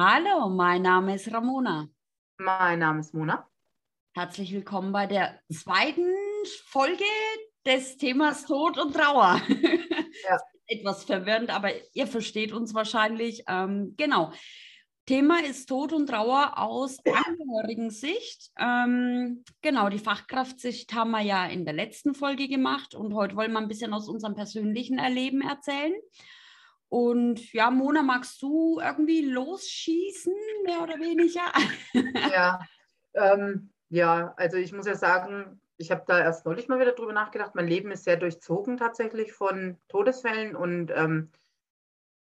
Hallo, mein Name ist Ramona. Mein Name ist Mona. Herzlich willkommen bei der zweiten Folge des Themas Tod und Trauer. Ja. Etwas verwirrend, aber ihr versteht uns wahrscheinlich. Ähm, genau. Thema ist Tod und Trauer aus Angehörigen-Sicht. Ähm, genau, die Fachkraftsicht haben wir ja in der letzten Folge gemacht und heute wollen wir ein bisschen aus unserem persönlichen Erleben erzählen. Und ja, Mona, magst du irgendwie losschießen, mehr oder weniger? Ja, ähm, ja, also ich muss ja sagen, ich habe da erst neulich mal wieder drüber nachgedacht. Mein Leben ist sehr durchzogen tatsächlich von Todesfällen und ähm,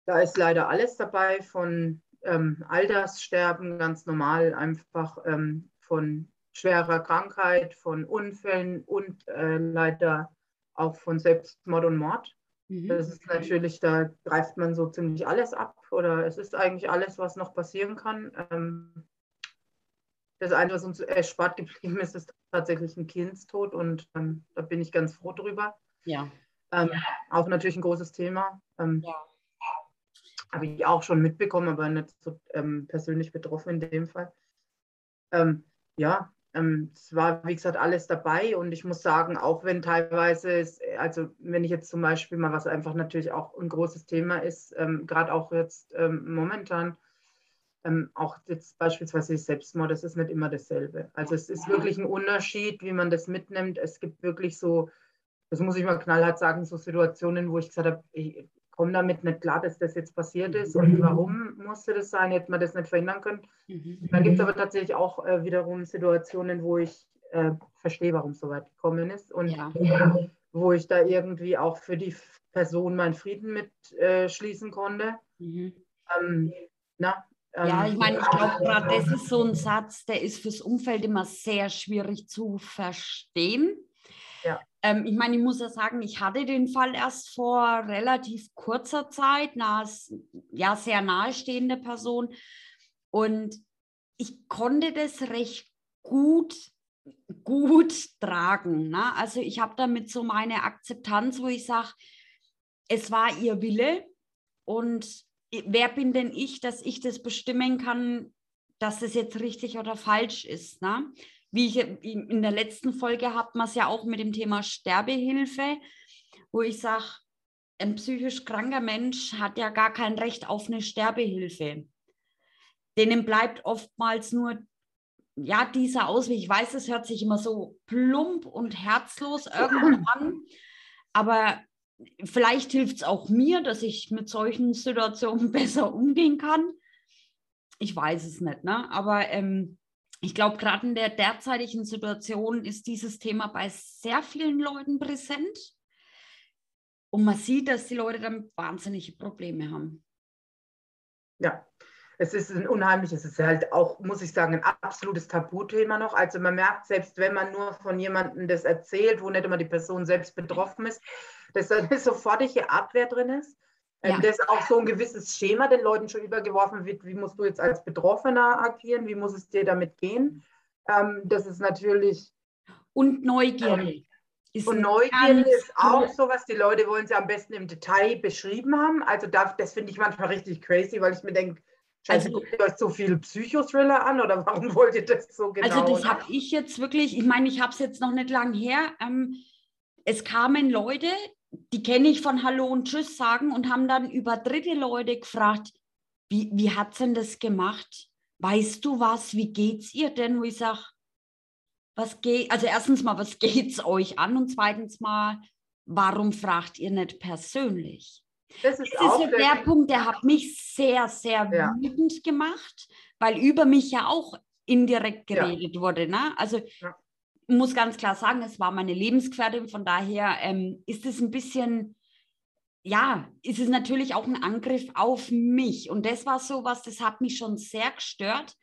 da ist leider alles dabei, von ähm, Alterssterben ganz normal, einfach ähm, von schwerer Krankheit, von Unfällen und äh, leider auch von Selbstmord und Mord. Mhm. Das ist natürlich, da greift man so ziemlich alles ab oder es ist eigentlich alles, was noch passieren kann. Ähm, das Einzige, was uns erspart geblieben ist, ist tatsächlich ein Kindstod und ähm, da bin ich ganz froh drüber. Ja. Ähm, auch natürlich ein großes Thema. Ähm, ja. Habe ich auch schon mitbekommen, aber nicht so ähm, persönlich betroffen in dem Fall. Ähm, ja, es war, wie gesagt, alles dabei und ich muss sagen, auch wenn teilweise, es, also wenn ich jetzt zum Beispiel mal, was einfach natürlich auch ein großes Thema ist, ähm, gerade auch jetzt ähm, momentan, ähm, auch jetzt beispielsweise Selbstmord, das ist nicht immer dasselbe. Also es ist wirklich ein Unterschied, wie man das mitnimmt. Es gibt wirklich so, das muss ich mal knallhart sagen, so Situationen, wo ich gesagt habe, ich komme damit nicht klar, dass das jetzt passiert ist und warum musste das sein, hätte man das nicht verhindern können. Mhm. Dann gibt es aber tatsächlich auch äh, wiederum Situationen, wo ich äh, verstehe, warum es so weit gekommen ist und ja. wo ich da irgendwie auch für die Person meinen Frieden mitschließen äh, konnte. Mhm. Ähm, na, ähm, ja, ich meine, ich glaube gerade, das ist so ein Satz, der ist fürs Umfeld immer sehr schwierig zu verstehen. Ähm, ich meine, ich muss ja sagen, ich hatte den Fall erst vor relativ kurzer Zeit, na, ja, sehr nahestehende Person. Und ich konnte das recht gut, gut tragen. Ne? Also ich habe damit so meine Akzeptanz, wo ich sage, es war ihr Wille und wer bin denn ich, dass ich das bestimmen kann, dass das jetzt richtig oder falsch ist. Ne? Wie ich in der letzten Folge hat man es ja auch mit dem Thema Sterbehilfe, wo ich sage, ein psychisch kranker Mensch hat ja gar kein Recht auf eine Sterbehilfe. Denen bleibt oftmals nur ja, dieser Ausweg. Ich weiß, es hört sich immer so plump und herzlos irgendwann an, aber vielleicht hilft es auch mir, dass ich mit solchen Situationen besser umgehen kann. Ich weiß es nicht, ne? aber ähm, ich glaube, gerade in der derzeitigen Situation ist dieses Thema bei sehr vielen Leuten präsent. Und man sieht, dass die Leute damit wahnsinnige Probleme haben. Ja, es ist ein unheimliches, es ist halt auch, muss ich sagen, ein absolutes Tabuthema noch. Also man merkt, selbst wenn man nur von jemandem das erzählt, wo nicht immer die Person selbst betroffen ist, dass da eine sofortige Abwehr drin ist. Ähm, ja. Dass auch so ein gewisses Schema den Leuten schon übergeworfen wird, wie musst du jetzt als Betroffener agieren, wie muss es dir damit gehen. Ähm, das ist natürlich. Und Neugierde. Ähm, und Neugierde ist auch so was, die Leute wollen sie am besten im Detail beschrieben haben. Also das, das finde ich manchmal richtig crazy, weil ich mir denke, also guckt ihr euch so viel Psychothriller an oder warum wollt ihr das so genau? Also das habe ich jetzt wirklich, ich meine, ich habe es jetzt noch nicht lang her. Ähm, es kamen Leute, die kenne ich von Hallo und Tschüss sagen und haben dann über dritte Leute gefragt, wie, wie hat sie denn das gemacht? Weißt du was? Wie geht's ihr denn? Wo ich sage, was geht, also erstens mal, was geht's euch an? Und zweitens mal, warum fragt ihr nicht persönlich? Das ist, das ist so der Punkt, der hat mich sehr, sehr ja. wütend gemacht, weil über mich ja auch indirekt geredet ja. wurde. Ne? Also ja muss ganz klar sagen, es war meine Lebensgefährtin, von daher ähm, ist es ein bisschen, ja, ist es natürlich auch ein Angriff auf mich. Und das war so was, das hat mich schon sehr gestört,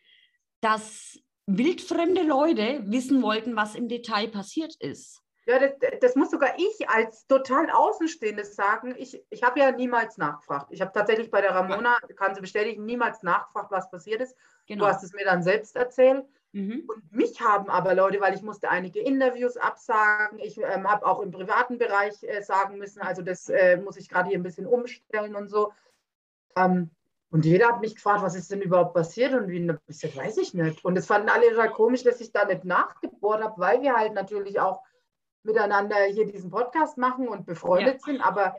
dass wildfremde Leute wissen wollten, was im Detail passiert ist. Ja, das, das, muss sogar ich als total Außenstehendes sagen. Ich, ich habe ja niemals nachgefragt. Ich habe tatsächlich bei der Ramona, kann sie bestätigen, niemals nachgefragt, was passiert ist. Genau. Du hast es mir dann selbst erzählt. Mhm. Und mich haben aber Leute, weil ich musste einige Interviews absagen, ich ähm, habe auch im privaten Bereich äh, sagen müssen, also das äh, muss ich gerade hier ein bisschen umstellen und so. Ähm, Und jeder hat mich gefragt, was ist denn überhaupt passiert und wie, ich gesagt, weiß ich nicht. Und es fanden alle total komisch, dass ich da nicht nachgebohrt habe, weil wir halt natürlich auch miteinander hier diesen Podcast machen und befreundet ja. sind. Aber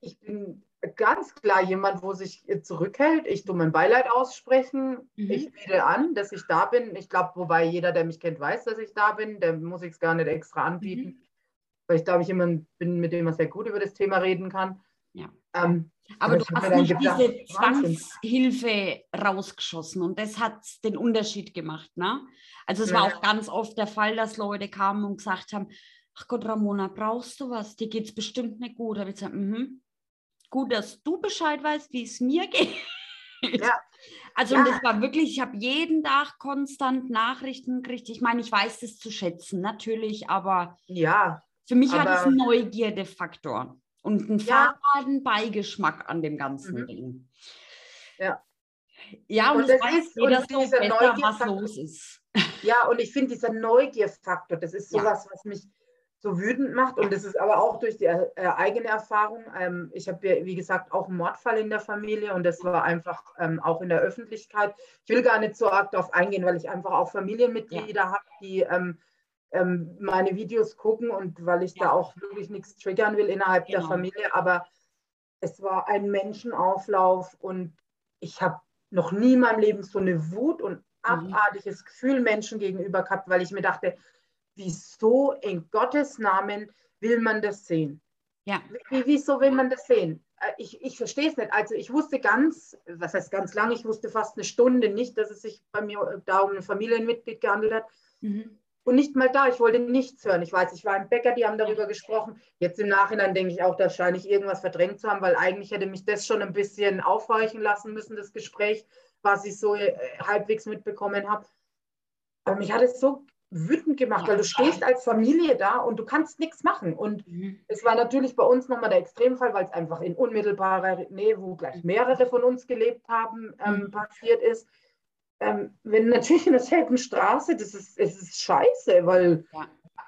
ich bin ganz klar jemand, wo sich zurückhält. Ich tue mein Beileid aussprechen. Mhm. Ich biete an, dass ich da bin. Ich glaube, wobei jeder, der mich kennt, weiß, dass ich da bin. Der muss ich es gar nicht extra anbieten. Mhm. Weil ich glaube, ich jemand bin, mit dem man sehr gut über das Thema reden kann. Ja. Ähm, aber, du hast nicht gedacht, diese Zwangshilfe rausgeschossen und das hat den Unterschied gemacht. Ne? Also es ja. war auch ganz oft der Fall, dass Leute kamen und gesagt haben, ach Gott, Ramona, brauchst du was? Dir geht es bestimmt nicht gut. Da habe ich gesagt, mhm gut, dass du Bescheid weißt, wie es mir geht. Ja. Also ja. das war wirklich, ich habe jeden Tag konstant Nachrichten gekriegt. Ich meine, ich weiß das zu schätzen, natürlich, aber ja, für mich hat es einen Neugierdefaktor und einen ja. faden Beigeschmack an dem ganzen mhm. Ding. Ja. Ja, und, und es weiß jeder so besser, was los ist. Ja, und ich finde dieser Neugierfaktor, das ist sowas, ja. was mich so wütend macht. Und das ist aber auch durch die äh, eigene Erfahrung. Ähm, ich habe ja, wie gesagt, auch einen Mordfall in der Familie und das war einfach ähm, auch in der Öffentlichkeit. Ich will gar nicht so arg darauf eingehen, weil ich einfach auch Familienmitglieder ja. habe, die ähm, ähm, meine Videos gucken und weil ich ja. da auch wirklich nichts triggern will innerhalb genau. der Familie. Aber es war ein Menschenauflauf und ich habe noch nie in meinem Leben so eine Wut und mhm. abartiges mhm. Gefühl Menschen gegenüber gehabt, weil ich mir dachte, wieso in Gottes Namen will man das sehen? Ja. Wieso will man das sehen? Äh, ich, ich verstehe es nicht. Also ich wusste ganz, was heißt ganz lange, ich wusste fast eine Stunde nicht, dass es sich bei mir äh, da um ein Familienmitglied gehandelt hat. Mhm. Und nicht mal da, ich wollte nichts hören. Ich weiß, ich war im Bäcker, die haben darüber gesprochen. Jetzt im Nachhinein denke ich auch, da scheine ich irgendwas verdrängt zu haben, weil eigentlich hätte mich das schon ein bisschen aufhorchen lassen müssen, das Gespräch, was ich so äh, halbwegs mitbekommen habe. Aber mich hat es so wütend gemacht, weil du stehst als Familie da und du kannst nichts machen. Und mhm. es war natürlich bei uns nochmal der Extremfall, weil es einfach in unmittelbarer Nähe, wo gleich mehrere von uns gelebt haben, ähm, mhm. passiert ist. Ähm, wenn natürlich in derselben Straße, das ist, es ist scheiße, weil ja.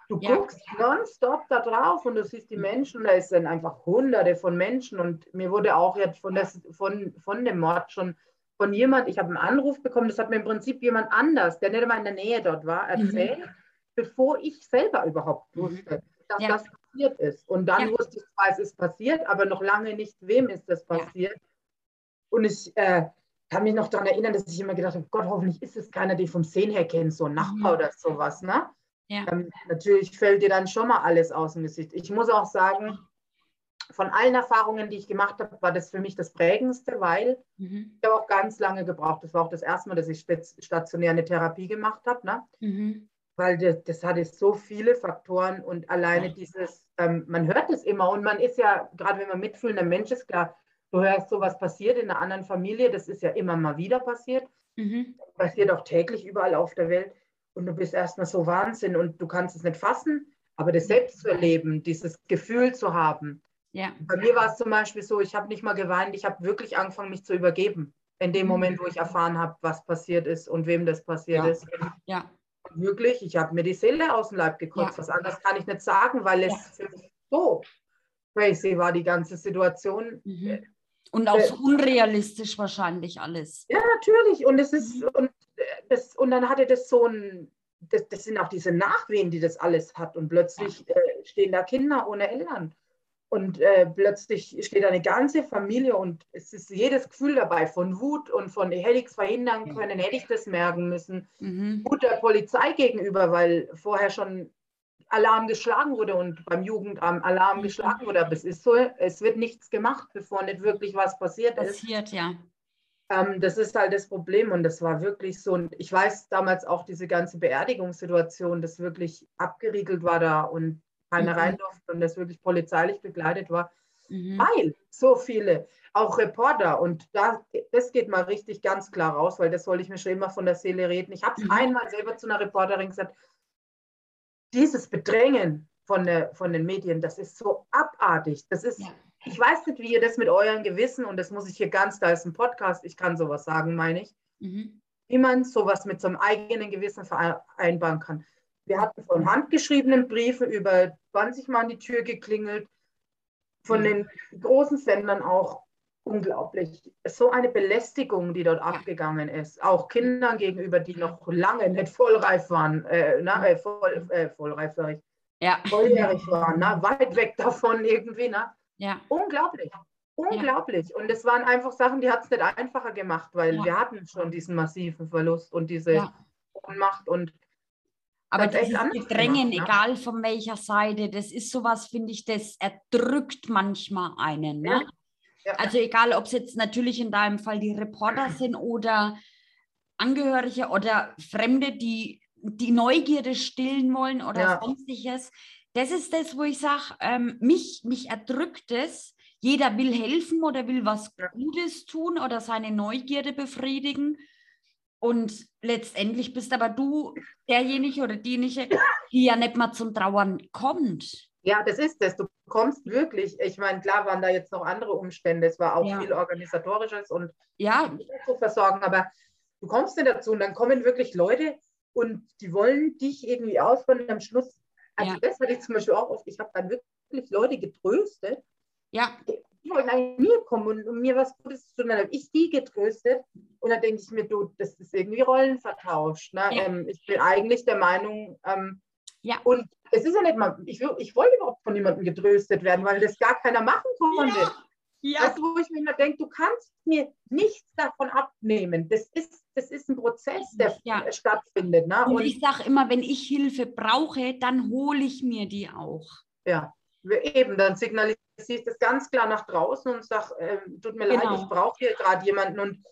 du ja. guckst nonstop da drauf und du siehst die mhm. Menschen, da sind einfach hunderte von Menschen und mir wurde auch jetzt von, das, von, von dem Mord schon von jemand, ich habe einen Anruf bekommen, das hat mir im Prinzip jemand anders, der nicht einmal in der Nähe dort war, mhm. erzählt, mhm. bevor ich selber überhaupt mhm. wusste, dass ja. das passiert ist. Und dann ja. wusste ich zwar, es ist passiert, aber noch lange nicht, wem ist das passiert. Ja. Und ich äh, kann mich noch daran erinnern, dass ich immer gedacht habe, Gott, hoffentlich ist es keiner, den vom Sehen her kennt, so ein Nachbar mhm. oder sowas. Ne? Ähm, natürlich fällt dir dann schon mal alles aus dem Gesicht. Ich muss auch sagen, von allen Erfahrungen, die ich gemacht habe, war das für mich das Prägendste, weil mhm. ich habe auch ganz lange gebraucht. Das war auch das erste Mal, dass ich stationär eine Therapie gemacht habe. Ne? Mhm. Weil das, das, hatte so viele Faktoren und alleine ja. dieses, ähm, man hört es immer und man ist ja, gerade wenn man mitfühlender Mensch ist, klar, du hörst so, was passiert in einer anderen Familie, das ist ja immer mal wieder passiert. Mhm. Passiert auch täglich überall auf der Welt und du bist erstmal so Wahnsinn und du kannst es nicht fassen, aber das selbst zu erleben, dieses Gefühl zu haben, ja. Bei mir war es zum Beispiel so, ich habe nicht mal geweint, ich habe wirklich angefangen, mich zu übergeben. In dem mhm. Moment, wo ich erfahren habe, was passiert ist und wem das passiert ja. ist. Ja. Wirklich, ich habe mir die Seele aus dem Leib gekotzt. Ja. Was anderes kann ich nicht sagen, weil es für mich so crazy war, die ganze Situation. Mhm. Und auch äh, unrealistisch wahrscheinlich alles. Ja, natürlich. Und es ist, mhm. und, äh, das, und dann hatte das so ein, das, das, sind auch diese Nachwehen, die das alles hat. Und plötzlich äh, stehen da Kinder ohne Eltern. Und äh, plötzlich steht eine ganze Familie und es ist jedes Gefühl dabei von Wut und von, hätte ich es verhindern können, hätte ich das merken müssen. Mhm. Wut der Polizei gegenüber, weil vorher schon Alarm geschlagen wurde und beim Jugendamt Alarm mhm. geschlagen wurde. Aber es ist so, es wird nichts gemacht, bevor nicht wirklich was passiert, passiert ist. Passiert, ja. Ähm, das ist halt das Problem und das war wirklich so. Und ich weiß damals auch diese ganze Beerdigungssituation, das wirklich abgeriegelt war da und keiner mhm. rein durfte und das wirklich polizeilich begleitet war, mhm. weil so viele, auch Reporter, und da, das geht mal richtig ganz klar raus, weil das soll ich mir schon immer von der Seele reden. Ich habe es mhm. einmal selber zu einer Reporterin gesagt, dieses Bedrängen von, der, von den Medien, das ist so abartig. Das ist, ja. ich weiß nicht, wie ihr das mit euren Gewissen, und das muss ich hier ganz, da ist ein Podcast, ich kann sowas sagen, meine ich, mhm. wie man sowas mit so einem eigenen Gewissen vereinbaren kann. Wir hatten von handgeschriebenen Briefen über 20 Mal an die Tür geklingelt, von mhm. den großen Sendern auch unglaublich. So eine Belästigung, die dort abgegangen ist. Auch Kindern gegenüber, die noch lange nicht vollreif waren. Äh, na, äh, voll, äh, vollreif, sag ich. Ja. Volljährig waren, na, weit weg davon irgendwie. Na. Ja. Unglaublich. Unglaublich. Ja. Und es waren einfach Sachen, die hat es nicht einfacher gemacht, weil ja. wir hatten schon diesen massiven Verlust und diese ja. Ohnmacht und aber dieses Gedrängen, gemacht, egal von welcher Seite, das ist sowas, finde ich, das erdrückt manchmal einen. Ne? Ja. Also egal, ob es jetzt natürlich in deinem Fall die Reporter sind oder Angehörige oder Fremde, die die Neugierde stillen wollen oder ja. sonstiges. Das ist das, wo ich sage, ähm, mich, mich erdrückt es. Jeder will helfen oder will was Gutes tun oder seine Neugierde befriedigen. Und letztendlich bist aber du derjenige oder diejenige, die ja nicht mal zum Trauern kommt. Ja, das ist es. Du kommst wirklich, ich meine, klar waren da jetzt noch andere Umstände, es war auch ja. viel organisatorisches und ja. zu versorgen, aber du kommst nicht dazu und dann kommen wirklich Leute und die wollen dich irgendwie ausbauen und am Schluss, also ja. das hatte ich zum Beispiel auch oft, ich habe dann wirklich Leute getröstet, ja. Die wollten eigentlich mir kommen und, und mir was Gutes zu tun, dann habe ich die getröstet und dann denke ich mir, du, das ist irgendwie Rollenvertausch. Ne? Ja. Ähm, ich bin eigentlich der Meinung, ähm, ja. Und es ist ja nicht mal, ich, ich wollte überhaupt von niemandem getröstet werden, weil das gar keiner machen konnte. Ja. Ja. Weißt du, wo ich mir immer denke, du kannst mir nichts davon abnehmen. Das ist, das ist ein Prozess, der ja. stattfindet. Ne? Und, Und ich sage immer, wenn ich Hilfe brauche, dann hole ich mir die auch. Ja, eben, dann signalisiere ich das ganz klar nach draußen und sage, äh, tut mir genau. leid, ich brauche hier gerade jemanden. Und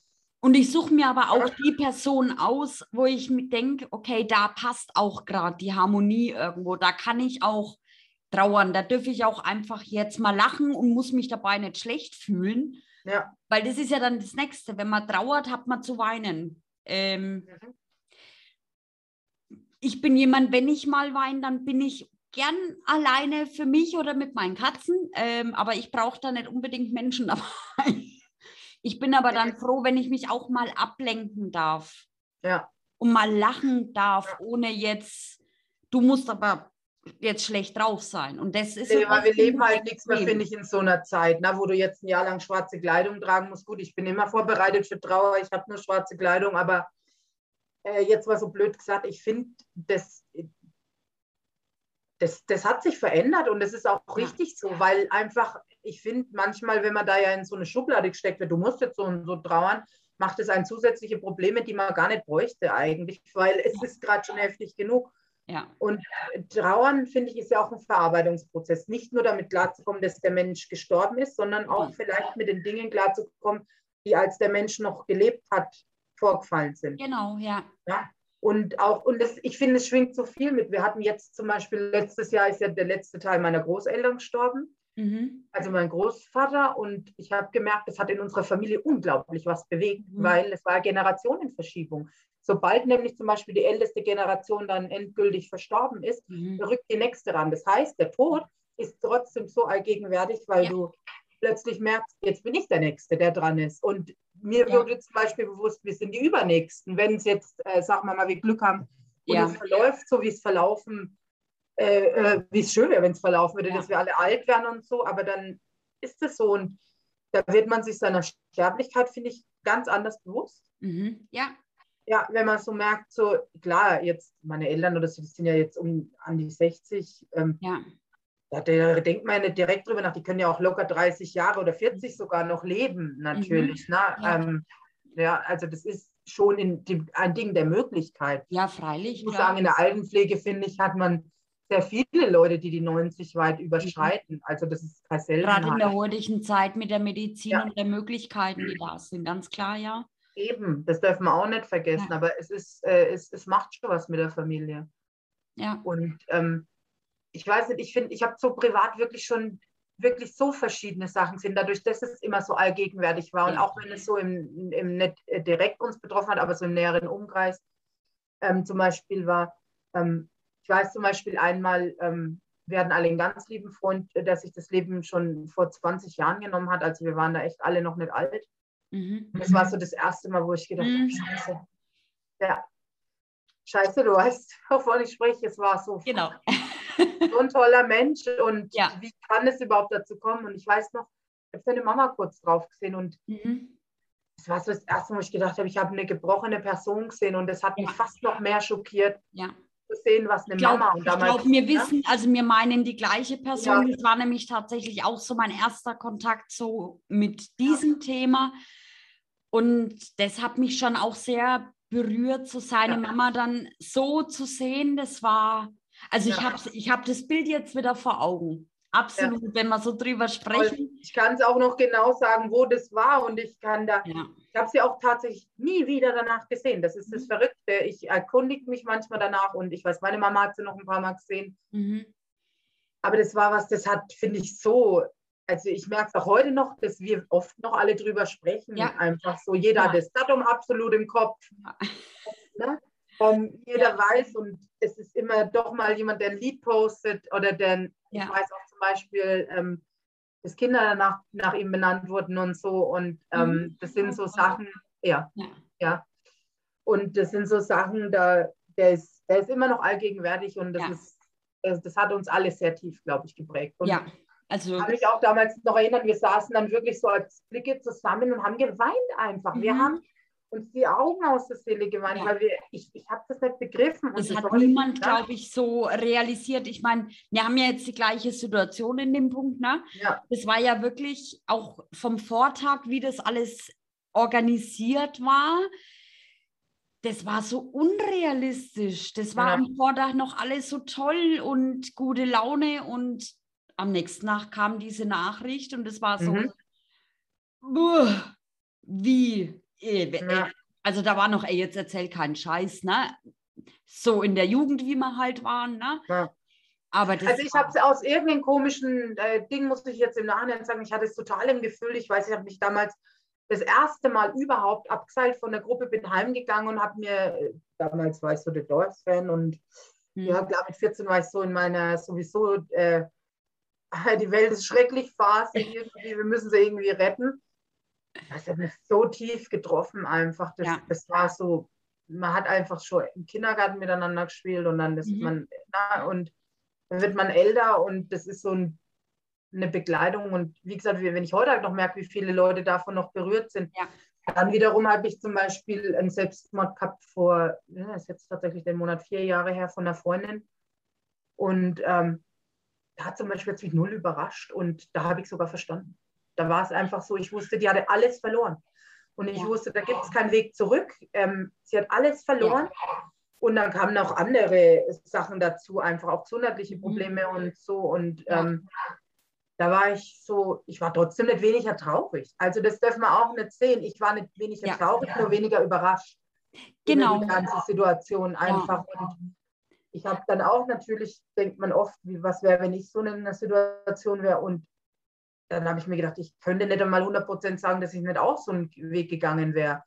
und ich suche mir aber auch die Person aus, wo ich denke, okay, da passt auch gerade die Harmonie irgendwo. Da kann ich auch trauern. Da dürfe ich auch einfach jetzt mal lachen und muss mich dabei nicht schlecht fühlen. Ja. Weil das ist ja dann das Nächste. Wenn man trauert, hat man zu weinen. Ähm, mhm. Ich bin jemand, wenn ich mal weine, dann bin ich gern alleine für mich oder mit meinen Katzen. Ähm, aber ich brauche da nicht unbedingt Menschen dabei. Ich bin aber dann froh, wenn ich mich auch mal ablenken darf. Ja. Und mal lachen darf, ja. ohne jetzt, du musst aber jetzt schlecht drauf sein. Und das ist. Nee, wir leben halt nichts mehr, finde ich, in so einer Zeit, ne, wo du jetzt ein Jahr lang schwarze Kleidung tragen musst. Gut, ich bin immer vorbereitet für Trauer, ich habe nur schwarze Kleidung, aber äh, jetzt war so blöd gesagt, ich finde, das, das, das hat sich verändert und das ist auch richtig so, weil einfach ich finde manchmal, wenn man da ja in so eine Schublade gesteckt wird, du musst jetzt so und so trauern, macht es einen zusätzliche Probleme, die man gar nicht bräuchte eigentlich, weil es ist gerade schon heftig genug. Ja. Und Trauern, finde ich, ist ja auch ein Verarbeitungsprozess. Nicht nur damit klarzukommen, dass der Mensch gestorben ist, sondern auch vielleicht mit den Dingen klarzukommen, die als der Mensch noch gelebt hat, vorgefallen sind. Genau, ja. ja? Und auch, und das, ich finde, es schwingt so viel mit. Wir hatten jetzt zum Beispiel, letztes Jahr ist ja der letzte Teil meiner Großeltern gestorben. Mhm. Also mein Großvater und ich habe gemerkt, das hat in unserer Familie unglaublich was bewegt, mhm. weil es war Generationenverschiebung. Sobald nämlich zum Beispiel die älteste Generation dann endgültig verstorben ist, mhm. rückt die nächste ran. Das heißt, der Tod ist trotzdem so allgegenwärtig, weil ja. du plötzlich merkst, jetzt bin ich der Nächste, der dran ist. Und mir ja. wurde zum Beispiel bewusst, wir sind die Übernächsten. Wenn es jetzt, äh, sagen wir mal, wir Glück haben und ja. es verläuft, so wie es verlaufen äh, äh, wie es schön wäre, wenn es verlaufen würde, ja. dass wir alle alt werden und so, aber dann ist es so und da wird man sich seiner Sterblichkeit, finde ich, ganz anders bewusst. Mhm. Ja. Ja, wenn man so merkt, so klar, jetzt meine Eltern oder so, die sind ja jetzt um an die 60. Ähm, ja. Da, denkt man ja nicht direkt drüber nach, die können ja auch locker 30 Jahre oder 40 sogar noch leben, natürlich. Mhm. Ne? Ja. Ähm, ja, also das ist schon in, die, ein Ding der Möglichkeit. Ja, freilich. Ich muss sagen, in der Altenpflege, finde ich, hat man sehr viele Leute, die die 90 weit überschreiten. Also das ist kein Seltenheit. Gerade in der heutigen Zeit mit der Medizin ja. und der Möglichkeiten, die da sind, ganz klar, ja. Eben, das dürfen wir auch nicht vergessen, ja. aber es, ist, äh, es, es macht schon was mit der Familie. Ja. Und ähm, ich weiß nicht, ich finde, ich habe so privat wirklich schon wirklich so verschiedene Sachen sind, dadurch, dass es immer so allgegenwärtig war. Und auch wenn es so im, im nicht äh, direkt uns betroffen hat, aber so im näheren Umkreis ähm, zum Beispiel war, ähm, ich weiß zum Beispiel einmal, ähm, wir hatten alle einen ganz lieben Freund, äh, der sich das Leben schon vor 20 Jahren genommen hat. Also wir waren da echt alle noch nicht alt. Mhm. Das war so das erste Mal, wo ich gedacht habe, mhm. scheiße. Ja, scheiße, du weißt, wovon ich spreche. Es war so, genau. So ein toller Mensch und ja. wie kann es überhaupt dazu kommen? Und ich weiß noch, habe seine Mama kurz drauf gesehen und mhm. das war so das erste Mal, wo ich gedacht habe, ich habe eine gebrochene Person gesehen und das hat mich fast noch mehr schockiert. Ja zu sehen, was eine glaub, Mama und damals. Ich glaube, wir wissen, also wir meinen die gleiche Person. Ja. Das war nämlich tatsächlich auch so mein erster Kontakt so mit diesem ja. Thema. Und das hat mich schon auch sehr berührt, so seine ja. Mama dann so zu sehen. Das war, also ich habe ich hab das Bild jetzt wieder vor Augen. Absolut, ja. wenn wir so drüber sprechen. Ich kann es auch noch genau sagen, wo das war und ich kann da, ja. ich habe sie auch tatsächlich nie wieder danach gesehen. Das ist das mhm. Verrückte. Ich erkundige mich manchmal danach und ich weiß, meine Mama hat sie noch ein paar Mal gesehen. Mhm. Aber das war was, das hat, finde ich, so, also ich merke es auch heute noch, dass wir oft noch alle drüber sprechen. Ja. Einfach so, jeder hat das Datum absolut im Kopf. Ne? Um, jeder weiß und es ist immer doch mal jemand, der ein Lied postet oder der, ich weiß auch Beispiel, ähm, dass Kinder danach nach ihm benannt wurden und so. Und ähm, mhm. das sind so Sachen, ja, ja, ja. Und das sind so Sachen, da, der, ist, der ist immer noch allgegenwärtig und das, ja. ist, das, das, hat uns alle sehr tief, glaube ich, geprägt. Und ja. Also kann mich auch damals noch erinnern, wir saßen dann wirklich so als Blicke zusammen und haben geweint einfach. Mhm. Wir haben uns die Augen aus der Seele geweint, ja. weil wir, ich, ich habe das nicht begriffen. Das hat niemand, glaube ich, so realisiert. Ich meine, wir haben ja jetzt die gleiche Situation in dem Punkt. Ne? Ja. Das war ja wirklich auch vom Vortag, wie das alles organisiert war. Das war so unrealistisch. Das war ja. am Vortag noch alles so toll und gute Laune und am nächsten Tag kam diese Nachricht und es war so, mhm. wie, äh, ja. Also da war noch, ey, jetzt erzähl keinen Scheiß, ne? So in der Jugend, wie wir halt waren, ne? Ja. Aber also ich habe es aus irgendeinem komischen äh, Ding, muss ich jetzt im Nachhinein sagen, ich hatte es total im Gefühl, ich weiß, ich habe mich damals das erste Mal überhaupt abgeseilt von der Gruppe, bin heimgegangen und habe mir, äh, damals war ich so der Doors-Fan und hm. ja, klar, mit 14 war ich so in meiner sowieso, äh, die Welt ist schrecklich Phase, irgendwie, wir müssen sie irgendwie retten das hat mich so tief getroffen einfach. Das, ja. das war so, man hat einfach schon im Kindergarten miteinander gespielt und dann ist mhm. man, na, und dann wird man älter und das ist so ein, eine Begleitung. Und wie gesagt, wenn ich heute halt noch merke, wie viele Leute davon noch berührt sind, ja. dann wiederum habe ich zum Beispiel einen Selbstmord gehabt vor, das ist jetzt tatsächlich den Monat vier Jahre her von einer Freundin. Und ähm, da hat zum Beispiel jetzt mich null überrascht und da habe ich sogar verstanden. Da war es einfach so, ich wusste, die hatte alles verloren. Und ich ja. wusste, da gibt es keinen Weg zurück. Ähm, sie hat alles verloren. Ja. Und dann kamen noch andere Sachen dazu, einfach auch gesundheitliche mhm. Probleme mhm. und so. Und ähm, da war ich so, ich war trotzdem nicht weniger traurig. Also das dürfen wir auch nicht sehen. Ich war nicht weniger ja. traurig, nur weniger überrascht. Genau. Über die ganze Situation einfach. Und ich habe dann auch natürlich, denkt man oft, wie, was wäre, wenn ich so in einer Situation wäre. Und dann habe ich mir gedacht, ich könnte nicht einmal 100% sagen, dass ich nicht auch so einen Weg gegangen wäre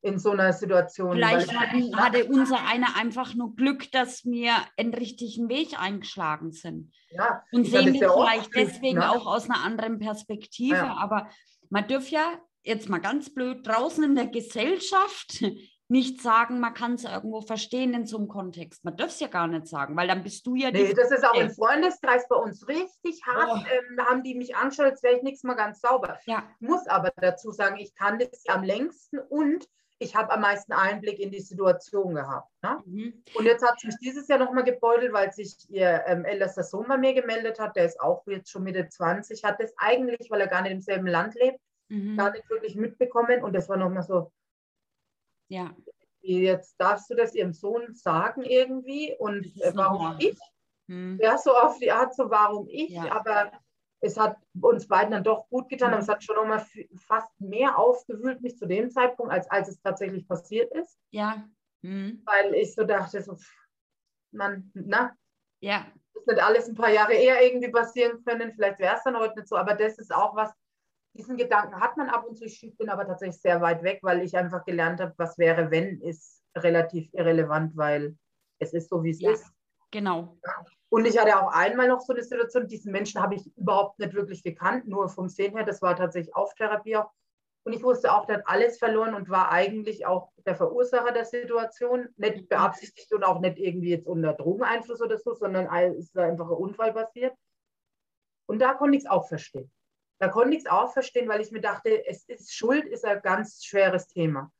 in so einer Situation. Vielleicht hatten, hatte unser einer einfach nur Glück, dass wir einen richtigen Weg eingeschlagen sind. Ja, und sehen das vielleicht Glück, deswegen ne? auch aus einer anderen Perspektive. Ja. Aber man dürfte ja jetzt mal ganz blöd draußen in der Gesellschaft nicht sagen, man kann es irgendwo verstehen in so einem Kontext. Man darf es ja gar nicht sagen, weil dann bist du ja. Nee, das ist auch im Freundeskreis bei uns richtig hart. Oh. Ähm, haben die mich angeschaut, als wäre ich nichts mal ganz sauber. Ja. Muss aber dazu sagen, ich kann das am längsten und ich habe am meisten Einblick in die Situation gehabt. Ne? Mhm. Und jetzt hat es mich dieses Jahr nochmal gebeutelt, weil sich ihr ähm, ältester Sohn bei mir gemeldet hat. Der ist auch jetzt schon Mitte 20, hat das eigentlich, weil er gar nicht im selben Land lebt, mhm. gar nicht wirklich mitbekommen. Und das war nochmal so, ja. Jetzt darfst du das ihrem Sohn sagen irgendwie und äh, warum ich? Hm. Ja, so auf die Art, so warum ich, ja. aber es hat uns beiden dann doch gut getan, aber es hat schon nochmal fast mehr aufgewühlt, mich zu dem Zeitpunkt, als, als es tatsächlich passiert ist. Ja. Mhm. Weil ich so dachte, so, man, na, ja. ist nicht alles ein paar Jahre eher irgendwie passieren können, vielleicht wäre es dann heute nicht so, aber das ist auch was, diesen Gedanken hat man ab und zu. Ich bin aber tatsächlich sehr weit weg, weil ich einfach gelernt habe, was wäre, wenn, ist relativ irrelevant, weil es ist so, wie es ja, ist. Genau. Und ich hatte auch einmal noch so eine Situation, diesen Menschen habe ich überhaupt nicht wirklich gekannt, nur vom Sehen her, das war tatsächlich auf Therapie auch. Und ich wusste auch, der hat alles verloren und war eigentlich auch der Verursacher der Situation. Nicht mhm. beabsichtigt und auch nicht irgendwie jetzt unter Drogeneinfluss oder so, sondern es ist einfach ein Unfall passiert. Und da konnte ich es auch verstehen. Da konnte ich es auch verstehen, weil ich mir dachte, es ist Schuld ist ein ganz schweres Thema.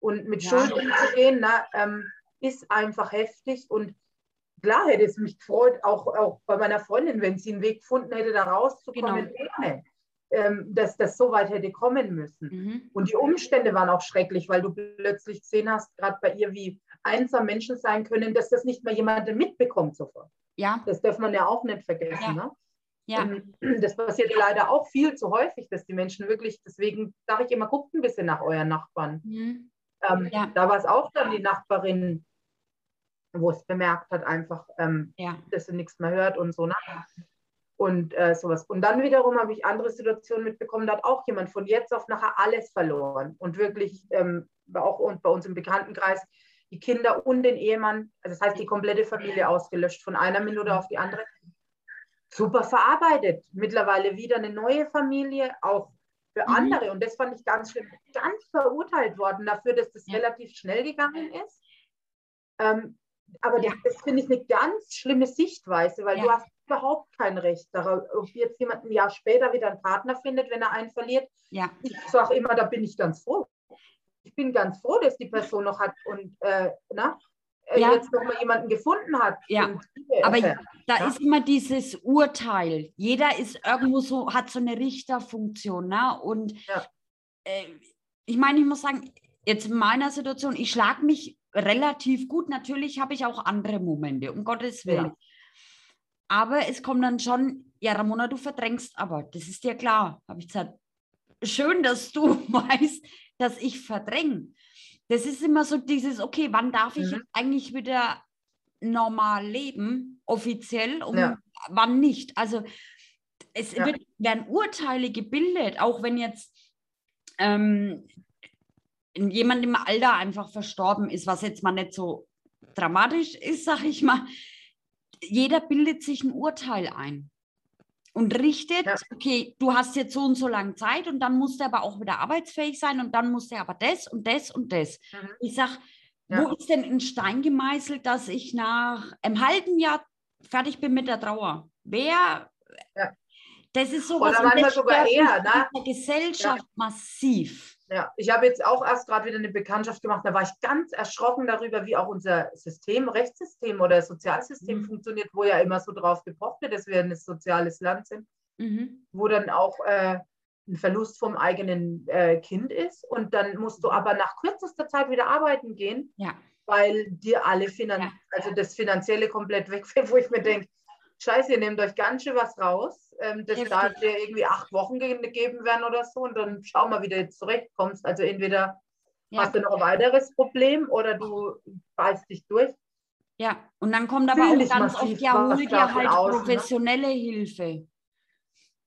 Und mit ja. Schuld umzugehen, na, ähm, ist einfach heftig. Und klar hätte es mich gefreut, auch, auch bei meiner Freundin, wenn sie einen Weg gefunden hätte, da rauszukommen, genau. ähm, dass das so weit hätte kommen müssen. Mhm. Und die Umstände waren auch schrecklich, weil du plötzlich gesehen hast, gerade bei ihr, wie einsam Menschen sein können, dass das nicht mehr jemand mitbekommt sofort. Ja. Das darf man ja auch nicht vergessen. Ja. Ne? Ja. Und das passiert leider auch viel zu häufig, dass die Menschen wirklich, deswegen sage ich immer, guckt ein bisschen nach euren Nachbarn. Mhm. Ähm, ja. Da war es auch dann die Nachbarin, wo es bemerkt hat, einfach, ähm, ja. dass sie nichts mehr hört und so. Ne? Und äh, sowas. Und dann wiederum habe ich andere Situationen mitbekommen, da hat auch jemand von jetzt auf nachher alles verloren. Und wirklich ähm, auch und bei uns im Bekanntenkreis die Kinder und den Ehemann, also das heißt die komplette Familie ausgelöscht, von einer Minute auf die andere. Super verarbeitet. Mittlerweile wieder eine neue Familie, auch für mhm. andere. Und das fand ich ganz schlimm. Ganz verurteilt worden dafür, dass das ja. relativ schnell gegangen ist. Ähm, aber ja. das, finde ich eine ganz schlimme Sichtweise, weil ja. du hast überhaupt kein Recht darauf, ob jetzt jemand ein Jahr später wieder einen Partner findet, wenn er einen verliert. Ja. Ich sage immer, da bin ich ganz froh. Ich bin ganz froh, dass die Person noch hat und äh, na, äh, ja. jetzt noch mal jemanden gefunden hat. Ja, aber da ja? ist immer dieses Urteil. Jeder ist irgendwo so, hat so eine Richterfunktion. Ne? Und ja. äh, ich meine, ich muss sagen, jetzt in meiner Situation, ich schlage mich relativ gut. Natürlich habe ich auch andere Momente, um Gottes Willen. Ja. Aber es kommt dann schon, ja, Ramona, du verdrängst aber, das ist dir klar. Habe ich gesagt, schön, dass du weißt, dass ich verdränge. Das ist immer so dieses, okay, wann darf ich mhm. eigentlich wieder normal leben, offiziell, und ja. wann nicht? Also es ja. wird, werden Urteile gebildet, auch wenn jetzt ähm, jemand im Alter einfach verstorben ist, was jetzt mal nicht so dramatisch ist, sag ich mal. Jeder bildet sich ein Urteil ein und richtet, ja. okay, du hast jetzt so und so lange Zeit und dann musst du aber auch wieder arbeitsfähig sein und dann musst du aber das und das und das. Mhm. Ich sage, ja. wo ist denn in Stein gemeißelt, dass ich nach einem halben Jahr fertig bin mit der Trauer? Wer? Ja. Das ist sowas. Oder manchmal sogar eher, ne? der Gesellschaft massiv. Ja, ich habe jetzt auch erst gerade wieder eine Bekanntschaft gemacht, da war ich ganz erschrocken darüber, wie auch unser System, Rechtssystem oder Sozialsystem mhm. funktioniert, wo ja immer so drauf gepocht wird, dass wir ein soziales Land sind, mhm. wo dann auch äh, ein Verlust vom eigenen äh, Kind ist und dann musst du aber nach kürzester Zeit wieder arbeiten gehen, ja. weil dir alle Finan ja. also das Finanzielle komplett wegfällt, wo ich mir denke, Scheiße, ihr nehmt euch ganz schön was raus. Ähm, das da dir irgendwie acht Wochen gegeben werden oder so und dann schau mal, wie du jetzt zurechtkommst. Also entweder ja. hast du noch ein weiteres Problem oder du beißt dich durch. Ja, und dann kommt aber auch ganz oft, ja, hol dir halt aus, ne? professionelle ne? Hilfe.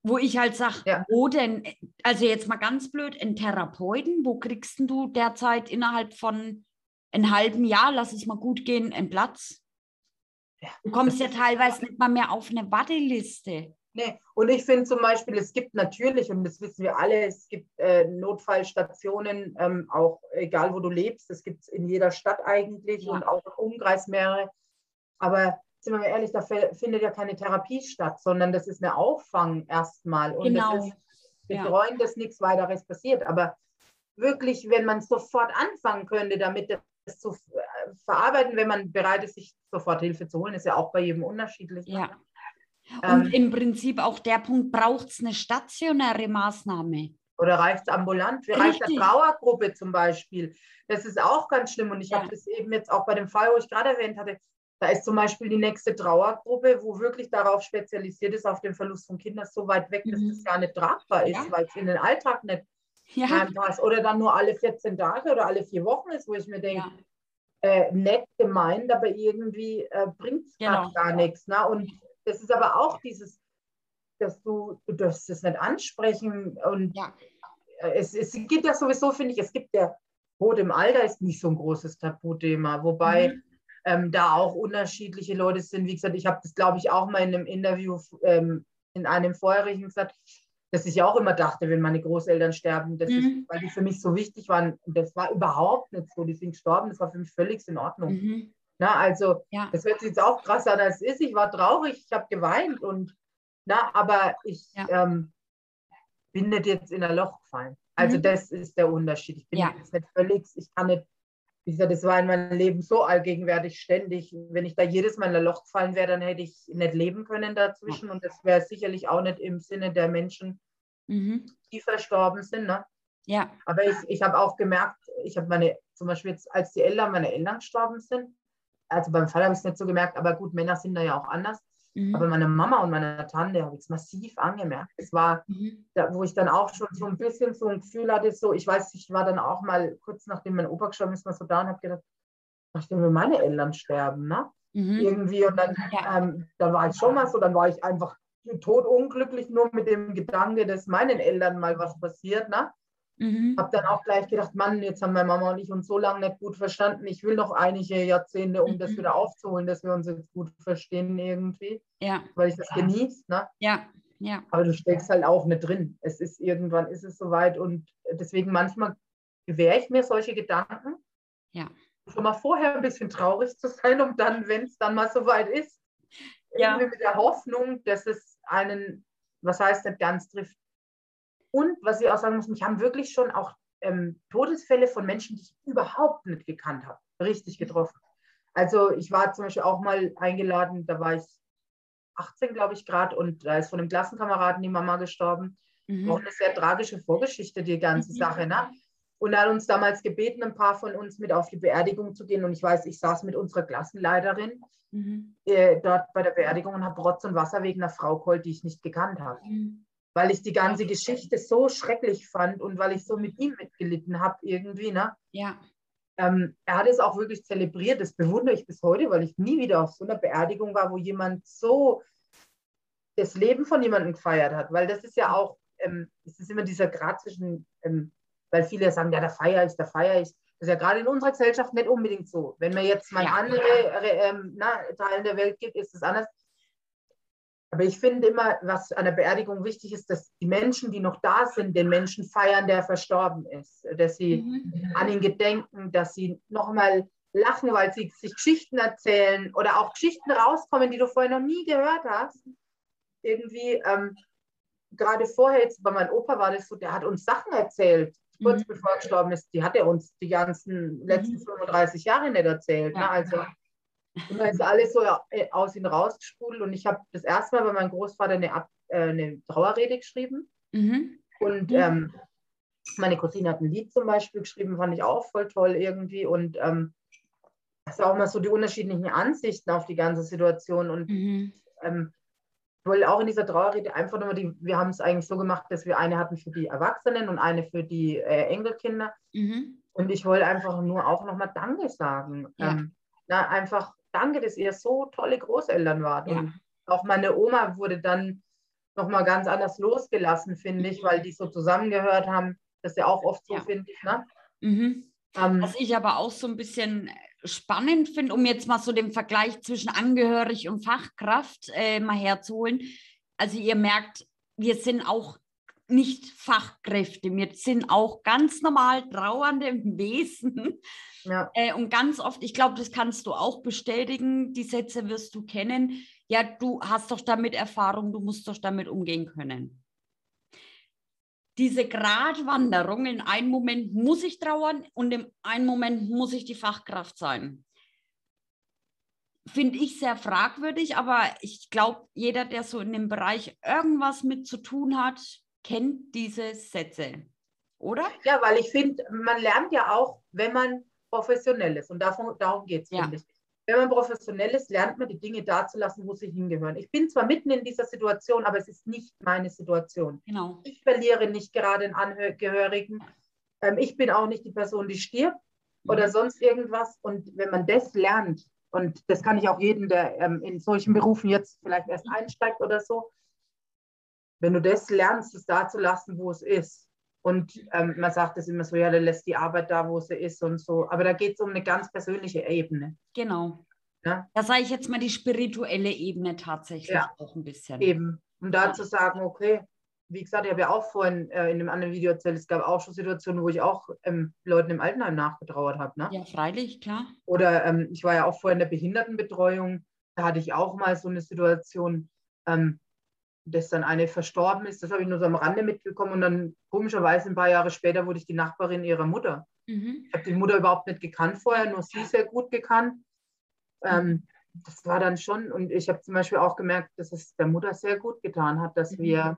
Wo ich halt sage, ja. wo denn, also jetzt mal ganz blöd, einen Therapeuten, wo kriegst du derzeit innerhalb von einem halben Jahr, lass es mal gut gehen, einen Platz? Du kommst ja teilweise nicht mal mehr auf eine Warteliste. Nee. Und ich finde zum Beispiel, es gibt natürlich, und das wissen wir alle, es gibt äh, Notfallstationen, ähm, auch egal wo du lebst, das gibt es in jeder Stadt eigentlich ja. und auch im Umkreis mehrere. Aber sind wir mal ehrlich, da findet ja keine Therapie statt, sondern das ist eine Auffang erstmal. Und genau. das ist, wir freuen, ja. dass nichts weiteres passiert. Aber wirklich, wenn man sofort anfangen könnte, damit zu äh, verarbeiten, wenn man bereit ist, sich sofort Hilfe zu holen, ist ja auch bei jedem unterschiedlich. Ja. Und ähm, im Prinzip auch der Punkt, braucht es eine stationäre Maßnahme? Oder reicht es ambulant? Wie reicht eine Trauergruppe zum Beispiel? Das ist auch ganz schlimm. Und ich ja. habe das eben jetzt auch bei dem Fall, wo ich gerade erwähnt hatte, da ist zum Beispiel die nächste Trauergruppe, wo wirklich darauf spezialisiert ist, auf den Verlust von Kindern so weit weg, dass mhm. das gar nicht tragbar ist, ja. weil es in den Alltag nicht ja. reinpasst. Oder dann nur alle 14 Tage oder alle vier Wochen ist, wo ich mir denke, ja. äh, nett gemeint, aber irgendwie äh, bringt es genau. gar nichts. Ne? Und das ist aber auch dieses, dass du, du darfst es nicht ansprechen. Und ja. es, es gibt ja sowieso, finde ich, es gibt ja, Tod im Alter ist nicht so ein großes Tabuthema, wobei mhm. ähm, da auch unterschiedliche Leute sind. Wie gesagt, ich habe das, glaube ich, auch mal in einem Interview ähm, in einem vorherigen gesagt, dass ich auch immer dachte, wenn meine Großeltern sterben, das mhm. ist, weil die für mich so wichtig waren. Und das war überhaupt nicht so. Die sind gestorben, das war für mich völlig in Ordnung. Mhm. Na, also, ja. das hört sich jetzt auch krass an, als ist. Ich war traurig, ich habe geweint und, na, aber ich, ja. ähm, bin nicht jetzt in ein Loch gefallen. Also mhm. das ist der Unterschied. Ich bin ja. jetzt nicht völlig, ich kann nicht, wie gesagt, das war in meinem Leben so allgegenwärtig ständig. Wenn ich da jedes Mal in ein Loch gefallen wäre, dann hätte ich nicht leben können dazwischen. Und das wäre sicherlich auch nicht im Sinne der Menschen, mhm. die verstorben sind. Ne? Ja. Aber ich, ich habe auch gemerkt, ich habe meine, zum Beispiel jetzt, als die Eltern, meine Eltern gestorben sind, also beim Fall habe ich es nicht so gemerkt, aber gut, Männer sind da ja auch anders. Mhm. Aber meine Mama und meine Tante habe ich es massiv angemerkt. Es war, mhm. da, wo ich dann auch schon so ein bisschen so ein Gefühl hatte, so, ich weiß, ich war dann auch mal kurz nachdem mein Opa gestorben ist, mal so da und habe gedacht, nachdem wir meine Eltern sterben, ne? Mhm. Irgendwie. Und dann, ja. ähm, dann war ich schon mal so, dann war ich einfach totunglücklich, nur mit dem Gedanke, dass meinen Eltern mal was passiert, ne? Mhm. Habe dann auch gleich gedacht, Mann, jetzt haben meine Mama und ich uns so lange nicht gut verstanden. Ich will noch einige Jahrzehnte, um mhm. das wieder aufzuholen, dass wir uns jetzt gut verstehen irgendwie. Ja. Weil ich das ja. genieße. Ne? Ja, ja. Aber du steckst halt auch nicht drin. Es ist irgendwann ist es soweit und deswegen manchmal gewähre ich mir solche Gedanken. Ja. Schon mal vorher ein bisschen traurig zu sein, um dann, wenn es dann mal soweit ist, ja. irgendwie mit der Hoffnung, dass es einen, was heißt nicht ganz trifft, und was ich auch sagen muss, mich haben wirklich schon auch ähm, Todesfälle von Menschen, die ich überhaupt nicht gekannt habe, richtig getroffen. Also ich war zum Beispiel auch mal eingeladen, da war ich 18, glaube ich, gerade, und da ist von einem Klassenkameraden die Mama gestorben. Mhm. Auch eine sehr tragische Vorgeschichte, die ganze mhm. Sache. Ne? Und er hat uns damals gebeten, ein paar von uns mit auf die Beerdigung zu gehen. Und ich weiß, ich saß mit unserer Klassenleiterin mhm. äh, dort bei der Beerdigung und habe Rotz und Wasser wegen einer Frau geholt, die ich nicht gekannt habe. Mhm weil ich die ganze Geschichte so schrecklich fand und weil ich so mit ihm mitgelitten habe irgendwie. Ne? Ja. Ähm, er hat es auch wirklich zelebriert, das bewundere ich bis heute, weil ich nie wieder auf so einer Beerdigung war, wo jemand so das Leben von jemandem gefeiert hat, weil das ist ja auch, ähm, es ist immer dieser Grad zwischen, ähm, weil viele sagen, ja, der Feier ist, der Feier ist. Das ist ja gerade in unserer Gesellschaft nicht unbedingt so. Wenn man jetzt mal ja. andere äh, na, Teilen der Welt gibt, ist es anders. Aber ich finde immer, was an der Beerdigung wichtig ist, dass die Menschen, die noch da sind, den Menschen feiern, der verstorben ist. Dass sie mhm. an ihn gedenken, dass sie nochmal lachen, weil sie sich Geschichten erzählen oder auch Geschichten rauskommen, die du vorher noch nie gehört hast. Irgendwie, ähm, gerade vorher, jetzt bei meinem Opa war das so, der hat uns Sachen erzählt, kurz mhm. bevor er gestorben ist. Die hat er uns die ganzen letzten mhm. 35 Jahre nicht erzählt. Ne? Also, und dann ist alles so äh, aus ihm rausgesprudelt. Und ich habe das erste Mal bei meinem Großvater eine, Ab äh, eine Trauerrede geschrieben. Mhm. Und ähm, meine Cousine hat ein Lied zum Beispiel geschrieben, fand ich auch voll toll irgendwie. Und ähm, das ist auch mal so die unterschiedlichen Ansichten auf die ganze Situation. Und mhm. ähm, ich wollte auch in dieser Trauerrede einfach nochmal die, wir haben es eigentlich so gemacht, dass wir eine hatten für die Erwachsenen und eine für die äh, Enkelkinder. Mhm. Und ich wollte einfach nur auch nochmal Danke sagen. Ja. Ähm, na, einfach danke, dass ihr so tolle Großeltern wart. Ja. Und auch meine Oma wurde dann nochmal ganz anders losgelassen, finde ich, weil die so zusammengehört haben. Das ist ja auch oft so, ja. finde ich. Ne? Mhm. Ähm, Was ich aber auch so ein bisschen spannend finde, um jetzt mal so den Vergleich zwischen Angehörig und Fachkraft äh, mal herzuholen. Also ihr merkt, wir sind auch nicht Fachkräfte, wir sind auch ganz normal trauernde Wesen. Ja. Äh, und ganz oft, ich glaube, das kannst du auch bestätigen, die Sätze wirst du kennen. Ja, du hast doch damit Erfahrung, du musst doch damit umgehen können. Diese Gratwanderung, in einem Moment muss ich trauern und in einem Moment muss ich die Fachkraft sein. Finde ich sehr fragwürdig, aber ich glaube, jeder, der so in dem Bereich irgendwas mit zu tun hat, kennt diese Sätze, oder? Ja, weil ich finde, man lernt ja auch, wenn man professionell ist. Und davon, darum geht es, ja. finde ich. Wenn man professionell ist, lernt man die Dinge da zu lassen, wo sie hingehören. Ich bin zwar mitten in dieser Situation, aber es ist nicht meine Situation. Genau. Ich verliere nicht gerade einen Angehörigen. Ähm, ich bin auch nicht die Person, die stirbt mhm. oder sonst irgendwas. Und wenn man das lernt, und das kann ich auch jedem, der ähm, in solchen Berufen jetzt vielleicht erst einsteigt oder so, wenn du das lernst, es da zu lassen, wo es ist. Und ähm, man sagt es immer so, ja, der lässt die Arbeit da, wo sie ist und so. Aber da geht es um eine ganz persönliche Ebene. Genau. Ja? Da sage ich jetzt mal die spirituelle Ebene tatsächlich ja. auch ein bisschen. Eben. Um da ja. zu sagen, okay, wie gesagt, ich habe ja auch vorhin äh, in einem anderen Video erzählt, es gab auch schon Situationen, wo ich auch ähm, Leuten im Altenheim nachgetrauert habe. Ne? Ja, freilich, klar. Oder ähm, ich war ja auch vorhin in der Behindertenbetreuung, da hatte ich auch mal so eine Situation, ähm, dass dann eine verstorben ist. Das habe ich nur so am Rande mitbekommen. Und dann komischerweise ein paar Jahre später wurde ich die Nachbarin ihrer Mutter. Mhm. Ich habe die Mutter überhaupt nicht gekannt vorher, nur sie sehr gut gekannt. Ähm, das war dann schon, und ich habe zum Beispiel auch gemerkt, dass es der Mutter sehr gut getan hat, dass mhm. wir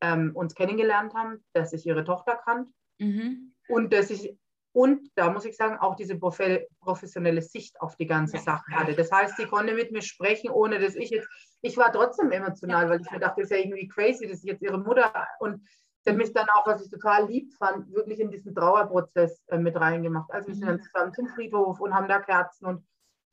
ähm, uns kennengelernt haben, dass ich ihre Tochter kannte mhm. und dass ich, und da muss ich sagen, auch diese professionelle Sicht auf die ganze Sache hatte. Das heißt, sie konnte mit mir sprechen, ohne dass ich jetzt, ich war trotzdem emotional, weil ich mir dachte, das ist ja irgendwie crazy, dass ich jetzt ihre Mutter und sie hat mich dann auch, was ich total lieb fand, wirklich in diesen Trauerprozess äh, mit reingemacht. Also wir sind dann mhm. zusammen zum Friedhof und haben da Kerzen und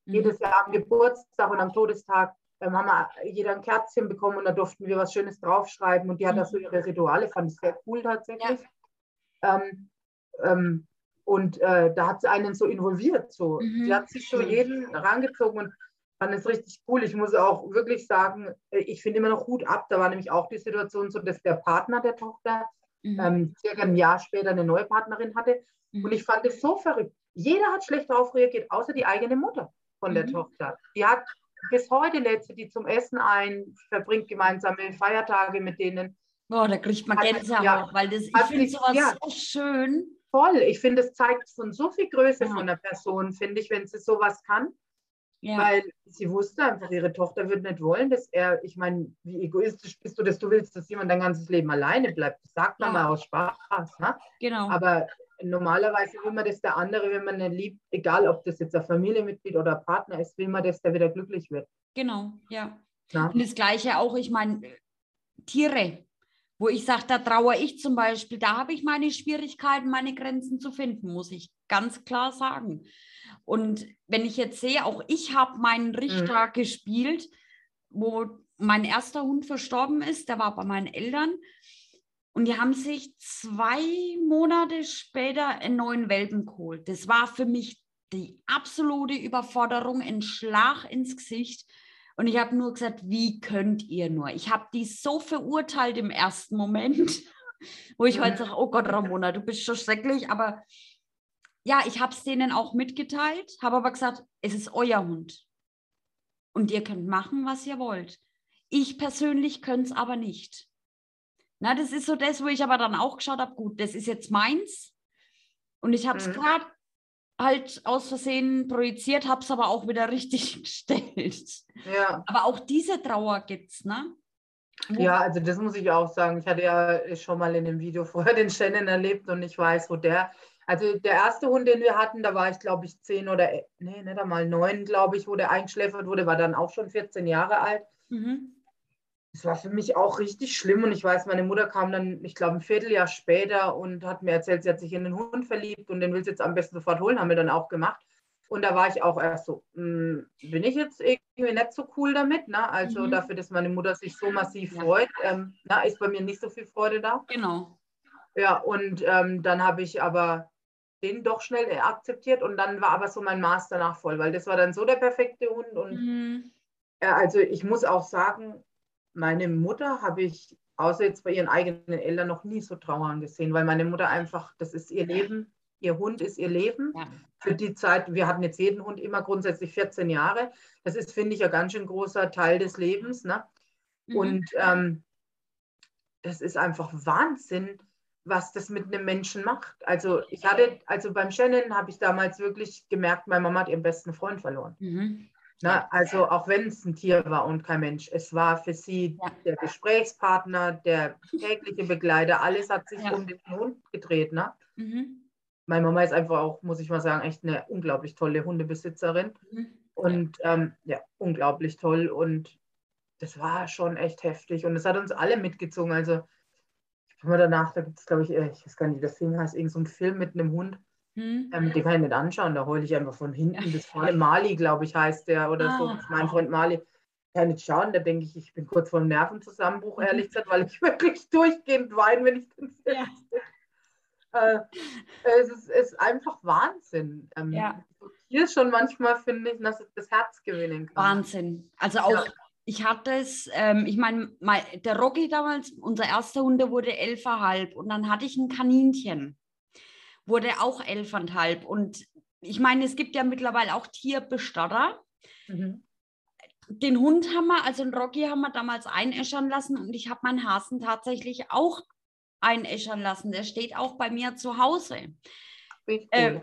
mhm. jedes Jahr am Geburtstag und am Todestag ähm, haben wir jeder ein Kerzchen bekommen und da durften wir was Schönes draufschreiben und die hat mhm. da so ihre Rituale, fand ich sehr cool tatsächlich. Ja. Ähm, ähm, und äh, da hat sie einen so involviert. So. Mhm. Die hat sich so jeden rangezogen und fand es richtig cool. Ich muss auch wirklich sagen, äh, ich finde immer noch Hut ab. Da war nämlich auch die Situation so, dass der Partner der Tochter mhm. ähm, circa ein Jahr später eine neue Partnerin hatte. Mhm. Und ich fand es so verrückt. Jeder hat schlecht darauf reagiert, außer die eigene Mutter von der mhm. Tochter. Die hat bis heute lädt sie die zum Essen ein, verbringt gemeinsame Feiertage mit denen. Boah, da kriegt man Gänsehaut, ja, weil das, ich finde sowas ja, so schön. Voll, ich finde, es zeigt von so viel Größe ja. von der Person, finde ich, wenn sie sowas kann. Ja. Weil sie wusste einfach, ihre Tochter würde nicht wollen, dass er, ich meine, wie egoistisch bist du, dass du willst, dass jemand dein ganzes Leben alleine bleibt. Das sagt man mal aus Spaß. Ne? Genau. Aber normalerweise will man, dass der andere, wenn man ihn liebt, egal ob das jetzt ein Familienmitglied oder ein Partner ist, will man, dass der wieder glücklich wird. Genau, ja. ja. Und das Gleiche auch, ich meine, Tiere, wo ich sage, da traue ich zum Beispiel, da habe ich meine Schwierigkeiten, meine Grenzen zu finden, muss ich ganz klar sagen. Und wenn ich jetzt sehe, auch ich habe meinen Richter mhm. gespielt, wo mein erster Hund verstorben ist, der war bei meinen Eltern. Und die haben sich zwei Monate später einen neuen Welpen geholt. Das war für mich die absolute Überforderung, ein Schlag ins Gesicht. Und ich habe nur gesagt, wie könnt ihr nur? Ich habe die so verurteilt im ersten Moment, wo ich heute sage, oh Gott, Ramona, du bist schon schrecklich. Aber ja, ich habe es denen auch mitgeteilt, habe aber gesagt, es ist euer Hund. Und ihr könnt machen, was ihr wollt. Ich persönlich könnte es aber nicht. Na, das ist so das, wo ich aber dann auch geschaut habe, gut, das ist jetzt meins. Und ich habe es mhm. gerade halt aus Versehen projiziert, habe es aber auch wieder richtig gestellt. Ja. Aber auch diese Trauer gibt es, ne? Ja, also das muss ich auch sagen. Ich hatte ja schon mal in dem Video vorher den Shannon erlebt und ich weiß, wo der, also der erste Hund, den wir hatten, da war ich glaube ich zehn oder, nee, nicht einmal neun, glaube ich, wo der eingeschläfert wurde, war dann auch schon 14 Jahre alt. Mhm es war für mich auch richtig schlimm und ich weiß, meine Mutter kam dann, ich glaube, ein Vierteljahr später und hat mir erzählt, sie hat sich in den Hund verliebt und den will sie jetzt am besten sofort holen, haben wir dann auch gemacht. Und da war ich auch erst so, hm, bin ich jetzt irgendwie nicht so cool damit? Ne? Also mhm. dafür, dass meine Mutter sich so massiv ja. freut, ähm, na, ist bei mir nicht so viel Freude da. Genau. Ja, und ähm, dann habe ich aber den doch schnell akzeptiert und dann war aber so mein Maß danach voll, weil das war dann so der perfekte Hund und mhm. äh, also ich muss auch sagen, meine Mutter habe ich, außer jetzt bei ihren eigenen Eltern, noch nie so trauern gesehen, weil meine Mutter einfach, das ist ihr Leben, ihr Hund ist ihr Leben. Ja. Für die Zeit, wir hatten jetzt jeden Hund immer grundsätzlich 14 Jahre. Das ist, finde ich, ein ganz schön großer Teil des Lebens. Ne? Mhm. Und ähm, das ist einfach Wahnsinn, was das mit einem Menschen macht. Also ich hatte, also beim Shannon habe ich damals wirklich gemerkt, meine Mama hat ihren besten Freund verloren. Mhm. Na, also auch wenn es ein Tier war und kein Mensch, es war für sie ja. der Gesprächspartner, der tägliche Begleiter, alles hat sich ja. um den Hund gedreht. Ne? Mhm. Meine Mama ist einfach auch, muss ich mal sagen, echt eine unglaublich tolle Hundebesitzerin. Mhm. Und ja. Ähm, ja, unglaublich toll. Und das war schon echt heftig. Und es hat uns alle mitgezogen. Also, ich mal danach, da gibt es, glaube ich, äh, ich weiß gar nicht, wie das Ding heißt, irgendein so Film mit einem Hund. Hm. Ähm, den kann ich nicht anschauen, da heule ich einfach von hinten. Das vorne Mali, glaube ich, heißt der oder ah. so. Mein Freund Mali. Kann ich nicht schauen, da denke ich, ich bin kurz vor einem Nervenzusammenbruch, mhm. ehrlich gesagt, weil ich wirklich durchgehend weine, wenn ich den Film ja. Äh, es, ist, ist, einfach Wahnsinn. Ähm, ja. Hier schon manchmal finde ich, dass es das Herz gewinnen kann. Wahnsinn. Also auch, ja. ich hatte es, ähm, ich meine, der Rocky damals, unser erster Hund, der wurde elfeinhalb und dann hatte ich ein Kaninchen wurde auch elfeinhalb. Und ich meine, es gibt ja mittlerweile auch Tierbestatter. Mhm. den Hund haben wir, also den Rocky haben wir damals einäschern lassen und ich habe meinen Hasen tatsächlich auch einäschern lassen. Der steht auch bei mir zu Hause. Äh,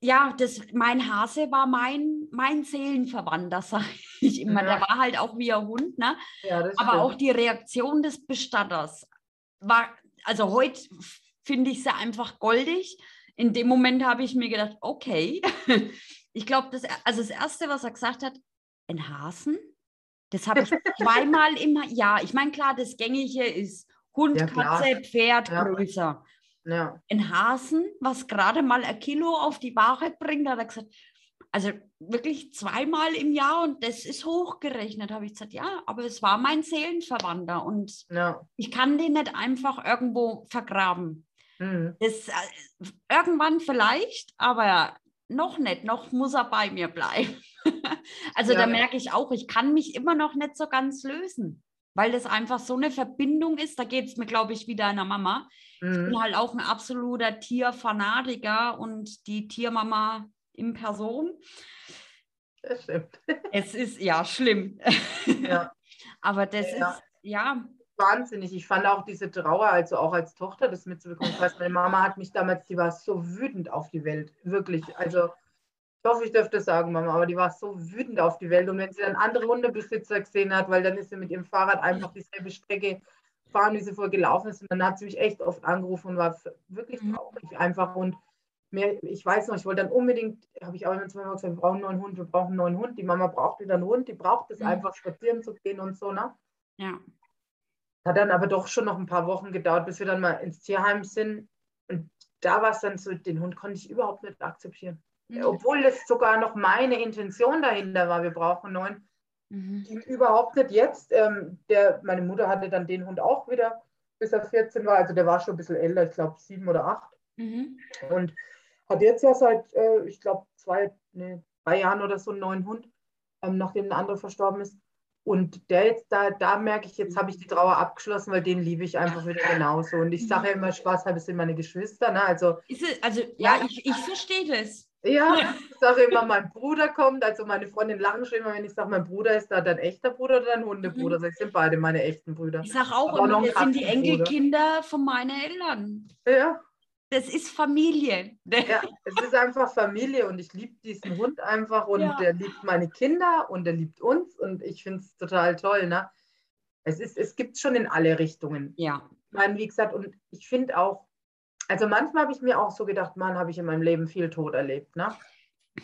ja, das, mein Hase war mein, mein Seelenverwandter, sage ich immer. Ja. Der war halt auch wie ein Hund, ne? Ja, Aber stimmt. auch die Reaktion des Bestatters war, also heute finde ich sie einfach goldig. In dem Moment habe ich mir gedacht, okay. Ich glaube, das, also das Erste, was er gesagt hat, ein Hasen? Das habe ich zweimal immer, ja, ich meine, klar, das Gängige ist Hund, ja, Katze, Pferd, ja. größer. Ja. Ein Hasen, was gerade mal ein Kilo auf die Waage bringt, hat er gesagt, also wirklich zweimal im Jahr und das ist hochgerechnet, habe ich gesagt, ja, aber es war mein Seelenverwandter und ja. ich kann den nicht einfach irgendwo vergraben. Mhm. Das, äh, irgendwann vielleicht, aber noch nicht, noch muss er bei mir bleiben. also ja. da merke ich auch, ich kann mich immer noch nicht so ganz lösen weil das einfach so eine Verbindung ist. Da geht es mir, glaube ich, wieder einer Mama. Mhm. Ich bin mhm. halt auch ein absoluter Tierfanatiker und die Tiermama in Person. Das stimmt. Es ist ja schlimm. Ja. Aber das ja. ist, ja. Wahnsinnig. Ich fand auch diese Trauer, also auch als Tochter das mitzubekommen. Ich weiß, meine Mama hat mich damals, die war so wütend auf die Welt. Wirklich. Also ich hoffe, ich dürfte das sagen, Mama, aber die war so wütend auf die Welt. Und wenn sie dann andere Hundebesitzer gesehen hat, weil dann ist sie mit ihrem Fahrrad einfach dieselbe Strecke fahren, wie sie vorher gelaufen ist. Und dann hat sie mich echt oft angerufen und war wirklich mhm. traurig einfach. Und mehr, ich weiß noch, ich wollte dann unbedingt, habe ich auch immer Mama gesagt, wir brauchen einen neuen Hund, wir brauchen einen neuen Hund. Die Mama braucht wieder einen Hund, die braucht es mhm. einfach, spazieren zu gehen und so, ne? Ja. Hat dann aber doch schon noch ein paar Wochen gedauert, bis wir dann mal ins Tierheim sind. Und da war es dann so, den Hund konnte ich überhaupt nicht akzeptieren. Mhm. Obwohl es sogar noch meine Intention dahinter war, wir brauchen einen neuen. Mhm. Überhaupt nicht jetzt. Ähm, der, meine Mutter hatte dann den Hund auch wieder, bis er 14 war. Also der war schon ein bisschen älter, ich glaube sieben oder acht. Mhm. Und hat jetzt ja seit, äh, ich glaube, zwei, nee, drei Jahren oder so einen neuen Hund, ähm, nachdem ein anderer verstorben ist. Und der jetzt, da, da merke ich, jetzt habe ich die Trauer abgeschlossen, weil den liebe ich einfach wieder genauso. Und ich sage ja immer Spaß, es sind meine Geschwister. Ne? Also, es, also ja, ich, ich verstehe das. Ja, ich sage immer, mein Bruder kommt. Also meine Freundin lachen schon immer, wenn ich sage, mein Bruder ist da dein echter Bruder oder dein Hundebruder. Mhm. Das sind beide meine echten Brüder. Ich sage auch immer, das sind die Enkelkinder von meinen Eltern. Ja. Das ist Familie. Ja, es ist einfach Familie und ich liebe diesen Hund einfach und ja. der liebt meine Kinder und der liebt uns und ich finde es total toll. Ne? Es, ist, es gibt schon in alle Richtungen. Ja. Ich meine, wie gesagt, und ich finde auch, also manchmal habe ich mir auch so gedacht, Mann, habe ich in meinem Leben viel Tod erlebt. Ne?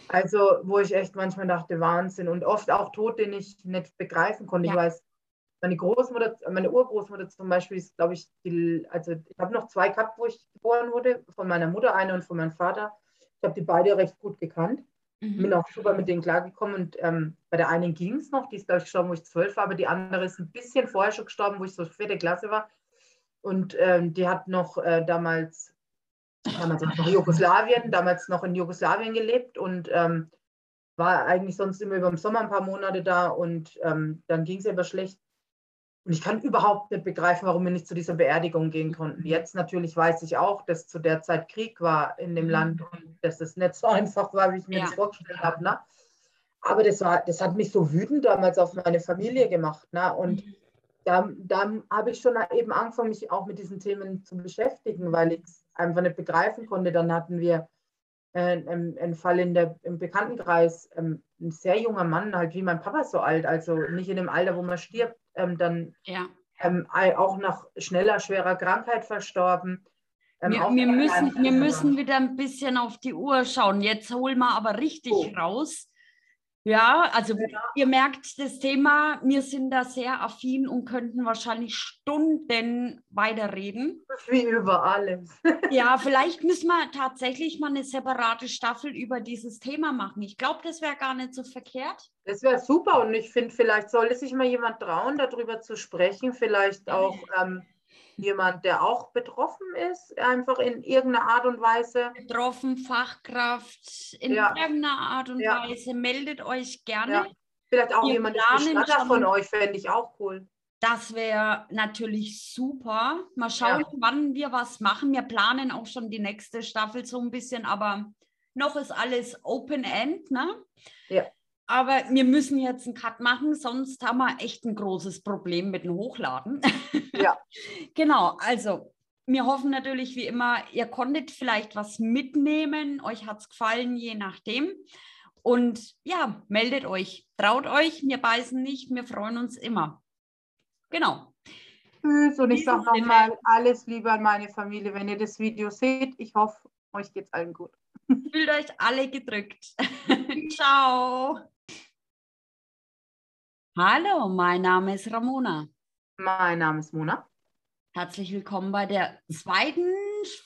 Also, wo ich echt manchmal dachte, Wahnsinn. Und oft auch Tod, den ich nicht begreifen konnte. Ja. Ich weiß, meine Großmutter, meine Urgroßmutter zum Beispiel ist, glaube ich, die, also ich habe noch zwei gehabt, wo ich geboren wurde, von meiner Mutter eine und von meinem Vater. Ich habe die beide recht gut gekannt. Mhm. Bin auch super mit denen klargekommen und ähm, bei der einen ging es noch, die ist, glaube ich, gestorben, wo ich zwölf war, aber die andere ist ein bisschen vorher schon gestorben, wo ich so vierte Klasse war. Und ähm, die hat noch äh, damals damals noch Jugoslawien, damals noch in Jugoslawien gelebt und ähm, war eigentlich sonst immer über den Sommer ein paar Monate da und ähm, dann ging es aber schlecht. Und ich kann überhaupt nicht begreifen, warum wir nicht zu dieser Beerdigung gehen konnten. Jetzt natürlich weiß ich auch, dass zu der Zeit Krieg war in dem mhm. Land und dass es nicht so einfach war, wie ich mir ja. das vorgestellt habe. Ne? Aber das, war, das hat mich so wütend damals auf meine Familie gemacht. Ne? Und mhm. da, da habe ich schon eben angefangen, mich auch mit diesen Themen zu beschäftigen, weil ich es einfach nicht begreifen konnte. Dann hatten wir äh, einen Fall in der, im Bekanntenkreis, ähm, ein sehr junger Mann, halt wie mein Papa so alt, also nicht in dem Alter, wo man stirbt, ähm, dann ja. ähm, auch nach schneller, schwerer Krankheit verstorben. Ähm, wir, wir müssen, wir müssen wieder ein bisschen auf die Uhr schauen. Jetzt holen wir aber richtig oh. raus. Ja, also ja. ihr merkt das Thema, wir sind da sehr affin und könnten wahrscheinlich Stunden weiterreden. Wie über alles. ja, vielleicht müssen wir tatsächlich mal eine separate Staffel über dieses Thema machen. Ich glaube, das wäre gar nicht so verkehrt. Das wäre super und ich finde, vielleicht sollte sich mal jemand trauen, darüber zu sprechen. Vielleicht auch. Ähm, jemand, der auch betroffen ist, einfach in irgendeiner Art und Weise? Betroffen, Fachkraft, in ja. irgendeiner Art und ja. Weise. Meldet euch gerne. Ja. Vielleicht auch Wir jemand Bestatter von euch, fände ich auch cool. Das wäre natürlich super. Mal schauen, wann wir was machen. Wir planen auch schon die nächste Staffel so ein bisschen, aber noch ist alles Open End, ne? Ja. Aber wir müssen jetzt einen Cut machen, sonst haben wir echt ein großes Problem mit dem Hochladen. Ja. genau, also wir hoffen natürlich wie immer, ihr konntet vielleicht was mitnehmen, euch hat es gefallen, je nachdem. Und ja, meldet euch, traut euch, wir beißen nicht, wir freuen uns immer. Genau. Tschüss und ich sage nochmal alles Liebe an meine Familie, wenn ihr das Video seht. Ich hoffe, euch geht es allen gut. Fühlt euch alle gedrückt. Ciao. Hallo, mein Name ist Ramona. Mein Name ist Mona. Herzlich willkommen bei der zweiten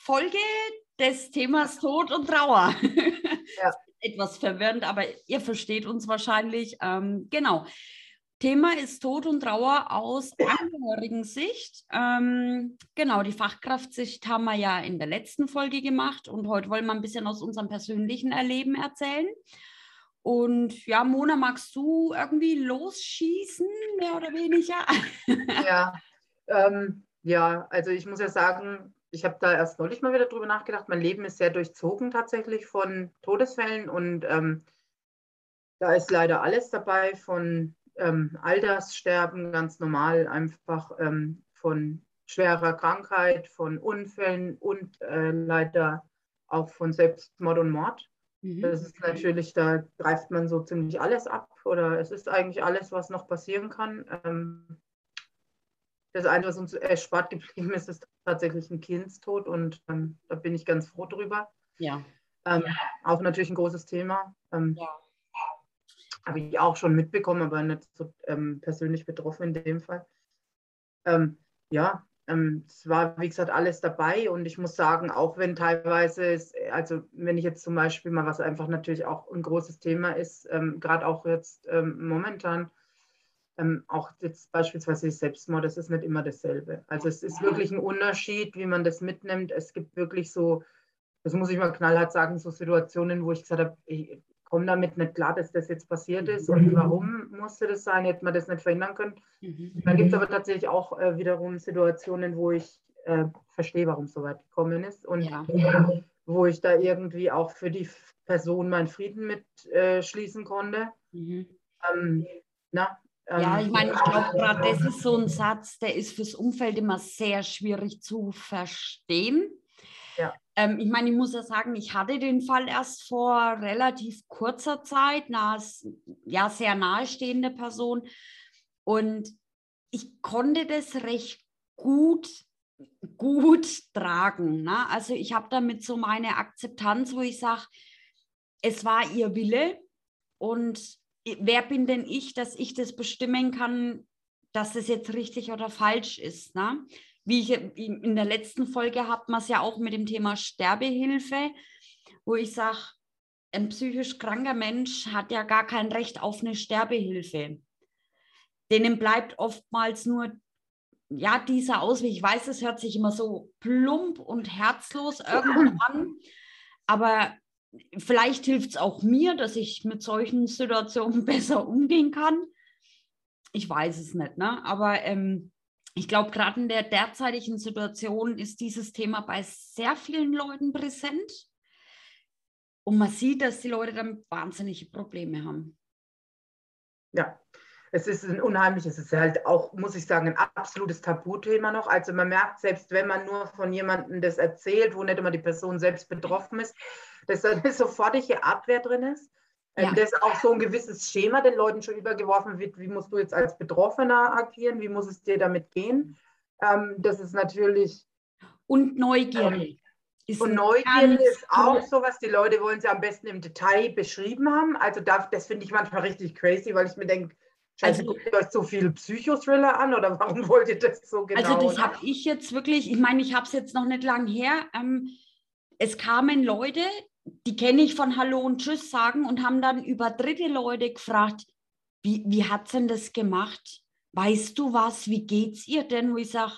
Folge des Themas Tod und Trauer. Ja. Etwas verwirrend, aber ihr versteht uns wahrscheinlich. Ähm, genau. Thema ist Tod und Trauer aus Angehörigen-Sicht. Ähm, genau, die Fachkraftsicht haben wir ja in der letzten Folge gemacht und heute wollen wir ein bisschen aus unserem persönlichen Erleben erzählen. Und ja, Mona, magst du irgendwie losschießen, mehr oder weniger? Ja, ähm, ja, also ich muss ja sagen, ich habe da erst neulich mal wieder drüber nachgedacht. Mein Leben ist sehr durchzogen tatsächlich von Todesfällen und ähm, da ist leider alles dabei von ähm, Alterssterben ganz normal, einfach ähm, von schwerer Krankheit, von Unfällen und äh, leider auch von Selbstmord und Mord. Mhm. Das ist natürlich, da greift man so ziemlich alles ab oder es ist eigentlich alles, was noch passieren kann. Ähm, das eine, was uns erspart geblieben ist, ist tatsächlich ein Kindstod und ähm, da bin ich ganz froh drüber. Ja. Ähm, auch natürlich ein großes Thema. Ähm, ja. Habe ich auch schon mitbekommen, aber nicht so ähm, persönlich betroffen in dem Fall. Ja, ähm, es war, wie gesagt, alles dabei und ich muss sagen, auch wenn teilweise, es, also wenn ich jetzt zum Beispiel mal, was einfach natürlich auch ein großes Thema ist, ähm, gerade auch jetzt ähm, momentan, ähm, auch jetzt beispielsweise Selbstmord, das ist nicht immer dasselbe. Also es ist wirklich ein Unterschied, wie man das mitnimmt. Es gibt wirklich so, das muss ich mal knallhart sagen, so Situationen, wo ich gesagt habe, ich komme damit nicht klar, dass das jetzt passiert ist und warum musste das sein, hätte man das nicht verhindern können. Mhm. Dann gibt es aber tatsächlich auch äh, wiederum Situationen, wo ich äh, verstehe, warum es so weit gekommen ist und ja. wo ich da irgendwie auch für die Person meinen Frieden mitschließen äh, konnte. Mhm. Ähm, na, ja, ähm, ich meine, ich glaube gerade, das ist so ein Satz, der ist fürs Umfeld immer sehr schwierig zu verstehen. Ja. Ähm, ich meine, ich muss ja sagen, ich hatte den Fall erst vor relativ kurzer Zeit, nah, ja, sehr nahestehende Person. Und ich konnte das recht gut, gut tragen. Ne? Also ich habe damit so meine Akzeptanz, wo ich sage, es war ihr Wille und wer bin denn ich, dass ich das bestimmen kann, dass das jetzt richtig oder falsch ist. Ne? Wie ich in der letzten Folge hat man es ja auch mit dem Thema Sterbehilfe, wo ich sage, ein psychisch kranker Mensch hat ja gar kein Recht auf eine Sterbehilfe. Denen bleibt oftmals nur ja, dieser Ausweg. Ich weiß, es hört sich immer so plump und herzlos irgendwann an, aber vielleicht hilft es auch mir, dass ich mit solchen Situationen besser umgehen kann. Ich weiß es nicht, ne? aber ähm, ich glaube, gerade in der derzeitigen Situation ist dieses Thema bei sehr vielen Leuten präsent. Und man sieht, dass die Leute damit wahnsinnige Probleme haben. Ja, es ist ein unheimliches, es ist halt auch, muss ich sagen, ein absolutes Tabuthema noch. Also man merkt, selbst wenn man nur von jemandem das erzählt, wo nicht immer die Person selbst betroffen ist, dass da eine sofortige Abwehr drin ist. Ähm, ja. Dass auch so ein gewisses Schema den Leuten schon übergeworfen wird, wie musst du jetzt als Betroffener agieren, wie muss es dir damit gehen. Ähm, das ist natürlich. Und Neugier. Ähm, und Neugier ist auch so was, die Leute wollen sie am besten im Detail beschrieben haben. Also das, das finde ich manchmal richtig crazy, weil ich mir denke, also, guckt ihr euch so viel Psychothriller an oder warum wollt ihr das so genau? Also das habe ich jetzt wirklich, ich meine, ich habe es jetzt noch nicht lange her. Ähm, es kamen Leute, die kenne ich von Hallo und Tschüss sagen und haben dann über dritte Leute gefragt, wie, wie hat sie denn das gemacht? Weißt du was? Wie geht's ihr denn? Wo ich sage,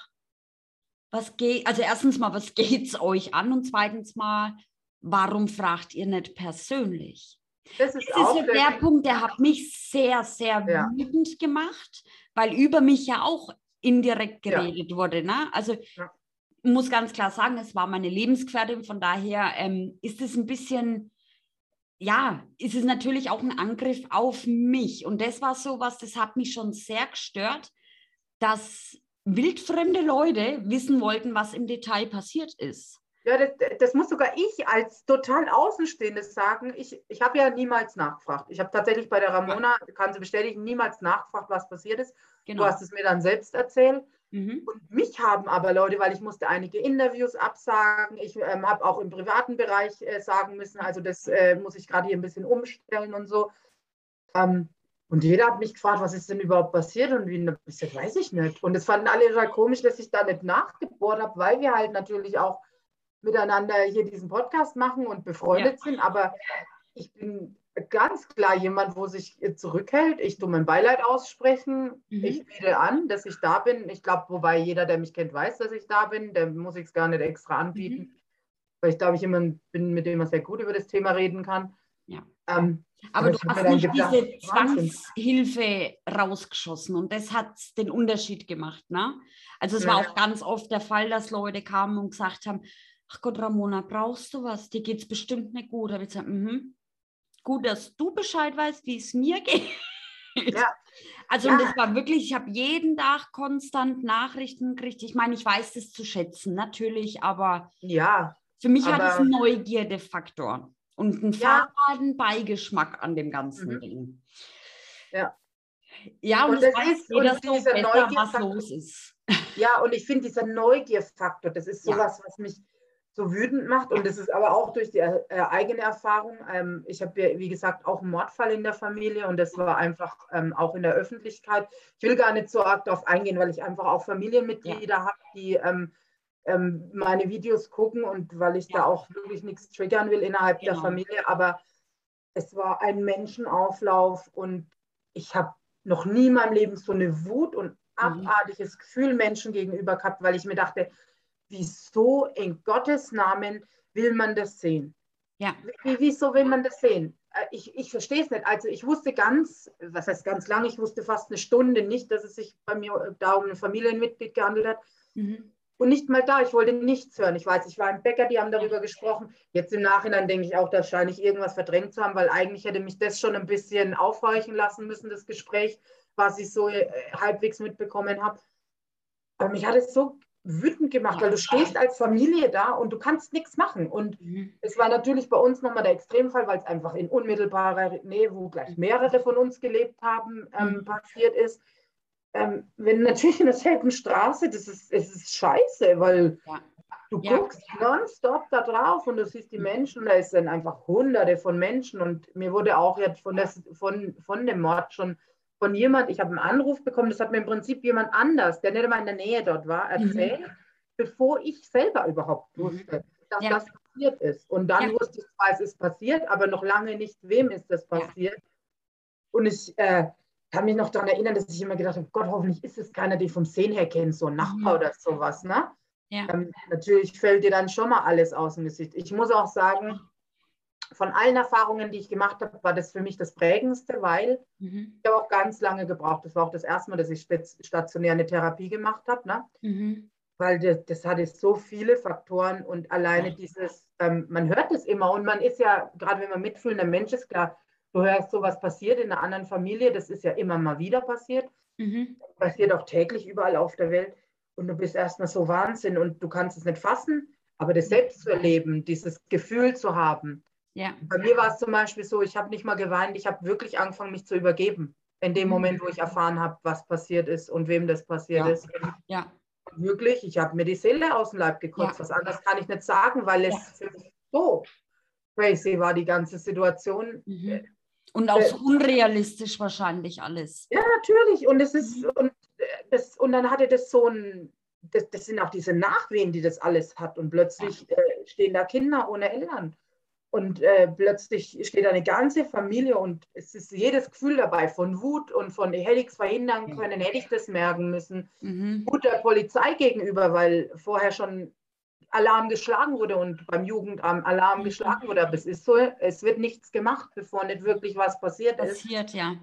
was geht, also erstens mal, was geht's euch an? Und zweitens mal, warum fragt ihr nicht persönlich? Das ist, das ist so der Punkt, der hat mich sehr, sehr ja. wütend gemacht, weil über mich ja auch indirekt geredet ja. wurde. Ne? Also ja muss ganz klar sagen, es war meine Lebensgefährtin, von daher ähm, ist es ein bisschen, ja, ist es natürlich auch ein Angriff auf mich. Und das war so was, das hat mich schon sehr gestört, dass wildfremde Leute wissen wollten, was im Detail passiert ist. Ja, das, das, muss sogar ich als total Außenstehendes sagen. Ich, ich habe ja niemals nachgefragt. Ich habe tatsächlich bei der Ramona, kann sie bestätigen, niemals nachgefragt, was passiert ist. Genau. Du hast es mir dann selbst erzählt. Mhm. Und mich haben aber Leute, weil ich musste einige Interviews absagen. Ich ähm, habe auch im privaten Bereich äh, sagen müssen, also das äh, muss ich gerade hier ein bisschen umstellen und so. Ähm, und jeder hat mich gefragt, was ist denn überhaupt passiert und wie, das weiß ich nicht. Und es fanden alle total komisch, dass ich da nicht nachgebohrt habe, weil wir halt natürlich auch miteinander hier diesen Podcast machen und befreundet ja. sind. Aber ich bin ganz klar jemand, wo sich zurückhält. Ich tue mein Beileid aussprechen. Mhm. Ich biete an, dass ich da bin. Ich glaube, wobei jeder, der mich kennt, weiß, dass ich da bin. Der muss ich es gar nicht extra anbieten. Mhm. Weil ich glaube, ich jemand bin, mit dem man sehr gut über das Thema reden kann. Ja. Ähm, aber, aber du hast nicht gedacht, diese Zwangshilfe rausgeschossen und das hat den Unterschied gemacht. Ne? Also es ja. war auch ganz oft der Fall, dass Leute kamen und gesagt haben, ach Gott, Ramona, brauchst du was? Dir geht es bestimmt nicht gut. Da habe ich gesagt, mhm. Gut, dass du Bescheid weißt, wie es mir geht. Ja. Also ja. und das war wirklich, ich habe jeden Tag konstant Nachrichten gekriegt. Ich meine, ich weiß das zu schätzen, natürlich, aber ja, für mich aber... hat es einen Neugierdefaktor und einen ja. faden Beigeschmack an dem ganzen mhm. Ding. Ja. Ja, und, und das, das weiß jeder so besser, was los ist. Ja, und ich finde dieser Neugierfaktor, das ist sowas, ja. was mich so wütend macht. Und das ist aber auch durch die äh, eigene Erfahrung. Ähm, ich habe, wie gesagt, auch einen Mordfall in der Familie und das war einfach ähm, auch in der Öffentlichkeit. Ich will gar nicht so arg darauf eingehen, weil ich einfach auch Familienmitglieder ja. habe, die ähm, ähm, meine Videos gucken und weil ich ja. da auch wirklich nichts triggern will innerhalb genau. der Familie. Aber es war ein Menschenauflauf und ich habe noch nie in meinem Leben so eine Wut und mhm. abartiges mhm. Gefühl Menschen gegenüber gehabt, weil ich mir dachte, wieso in Gottes Namen will man das sehen? Ja. Wie, wieso will man das sehen? Äh, ich, ich verstehe es nicht. Also ich wusste ganz, was heißt ganz lange, ich wusste fast eine Stunde nicht, dass es sich bei mir äh, da um ein Familienmitglied gehandelt hat. Mhm. Und nicht mal da, ich wollte nichts hören. Ich weiß, ich war im Bäcker, die haben darüber gesprochen. Jetzt im Nachhinein denke ich auch, da scheine ich irgendwas verdrängt zu haben, weil eigentlich hätte mich das schon ein bisschen aufhorchen lassen müssen, das Gespräch, was ich so äh, halbwegs mitbekommen habe. Aber mich hat es so wütend gemacht, weil du stehst als Familie da und du kannst nichts machen. Und mhm. es war natürlich bei uns nochmal der Extremfall, weil es einfach in unmittelbarer Nähe, wo gleich mehrere von uns gelebt haben, ähm, mhm. passiert ist. Ähm, wenn natürlich in derselben Straße, das ist, es ist scheiße, weil ja. du ja. guckst nonstop da drauf und du siehst die mhm. Menschen, da sind einfach hunderte von Menschen und mir wurde auch jetzt von, das, von, von dem Mord schon von jemand, ich habe einen Anruf bekommen, das hat mir im Prinzip jemand anders, der nicht einmal in der Nähe dort war, mhm. erzählt, mhm. bevor ich selber überhaupt mhm. wusste, dass ja. das passiert ist. Und dann ja. wusste ich zwar, es ist passiert, aber noch lange nicht, wem ist das passiert. Ja. Und ich äh, kann mich noch daran erinnern, dass ich immer gedacht habe, Gott, hoffentlich ist es keiner, den vom Sehen her kennt, so ein Nachbar mhm. oder sowas. Ne? Ähm, natürlich fällt dir dann schon mal alles aus dem Gesicht. Ich muss auch sagen, von allen Erfahrungen, die ich gemacht habe, war das für mich das Prägendste, weil mhm. ich habe auch ganz lange gebraucht. Das war auch das erste Mal, dass ich stationär eine Therapie gemacht habe. Ne? Mhm. Weil das, das hatte so viele Faktoren und alleine ja. dieses, ähm, man hört es immer und man ist ja, gerade wenn man mitfühlender Mensch ist, klar, du hörst so was passiert in einer anderen Familie, das ist ja immer mal wieder passiert. Mhm. Passiert auch täglich überall auf der Welt. Und du bist erstmal so Wahnsinn und du kannst es nicht fassen, aber das selbst zu erleben, dieses Gefühl zu haben, ja. Bei mir war es zum Beispiel so, ich habe nicht mal geweint, ich habe wirklich angefangen, mich zu übergeben. In dem mhm. Moment, wo ich erfahren habe, was passiert ist und wem das passiert ja. ist. Ja. Wirklich, ich habe mir die Seele aus dem Leib gekotzt. Ja. Was anderes kann ich nicht sagen, weil es ja. so crazy war, die ganze Situation. Mhm. Und auch so unrealistisch wahrscheinlich alles. Ja, natürlich. Und es ist, mhm. und, äh, das, und dann hatte das so ein, das, das, sind auch diese Nachwehen, die das alles hat. Und plötzlich äh, stehen da Kinder ohne Eltern. Und äh, plötzlich steht eine ganze Familie und es ist jedes Gefühl dabei von Wut und von, hätte ich es verhindern können, hätte ich das merken müssen. Mhm. Wut der Polizei gegenüber, weil vorher schon Alarm geschlagen wurde und beim Jugendamt Alarm mhm. geschlagen wurde. Aber es ist so, es wird nichts gemacht, bevor nicht wirklich was passiert, passiert ist. Passiert, ja.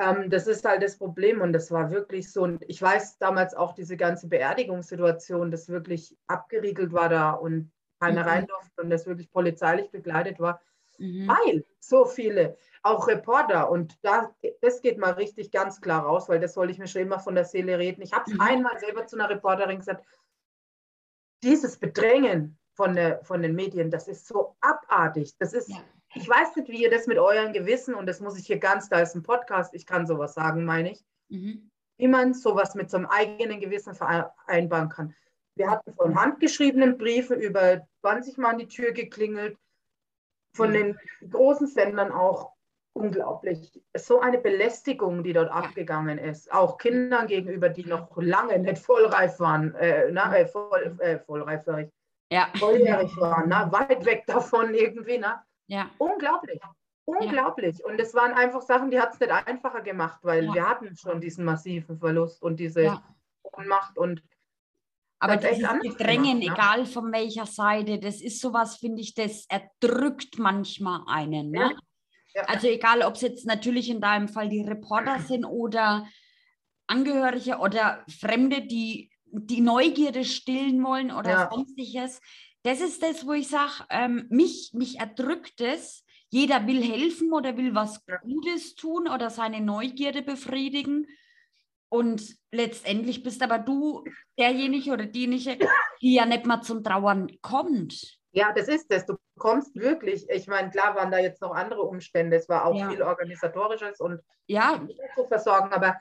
Ähm, das ist halt das Problem und das war wirklich so. Und ich weiß damals auch diese ganze Beerdigungssituation, das wirklich abgeriegelt war da und keiner mhm. rein durfte und das wirklich polizeilich begleitet war. mhm. weil so viele, auch Reporter, und da, das geht mal richtig ganz klar raus, weil das soll ich mir schon immer von der Seele reden. Ich habe es mhm. einmal selber zu einer Reporterin gesagt, dieses Bedrängen von, der, von den Medien, das ist so abartig. Das ist, ja. ich weiß nicht, wie ihr das mit euren Gewissen, und das muss ich hier ganz, da ist ein Podcast, ich kann sowas sagen, meine ich, mhm. wie man sowas mit so einem eigenen Gewissen vereinbaren kann. Wir hatten von handgeschriebenen Briefen über 20 Mal an die Tür geklingelt, von den großen Sendern auch unglaublich. So eine Belästigung, die dort abgegangen ist, auch Kindern gegenüber, die noch lange nicht vollreif waren, äh, na, äh, voll, äh, vollreif, sag ich, ja. volljährig waren, na, weit weg davon irgendwie. Na. Ja. Unglaublich. Unglaublich. Ja. Und es waren einfach Sachen, die hat es nicht einfacher gemacht, weil ja. wir hatten schon diesen massiven Verlust und diese. Ohnmacht und aber dieses Gedrängen, gemacht, egal von welcher Seite, das ist sowas, finde ich, das erdrückt manchmal einen. Ne? Ja. Also egal, ob es jetzt natürlich in deinem Fall die Reporter sind oder Angehörige oder Fremde, die die Neugierde stillen wollen oder ja. sonstiges. Das ist das, wo ich sage, ähm, mich, mich erdrückt es. Jeder will helfen oder will was Gutes tun oder seine Neugierde befriedigen. Und letztendlich bist aber du derjenige oder diejenige, die ja nicht mal zum Trauern kommt. Ja, das ist es. Du kommst wirklich, ich meine, klar waren da jetzt noch andere Umstände, es war auch ja. viel organisatorisches und ja. zu versorgen, aber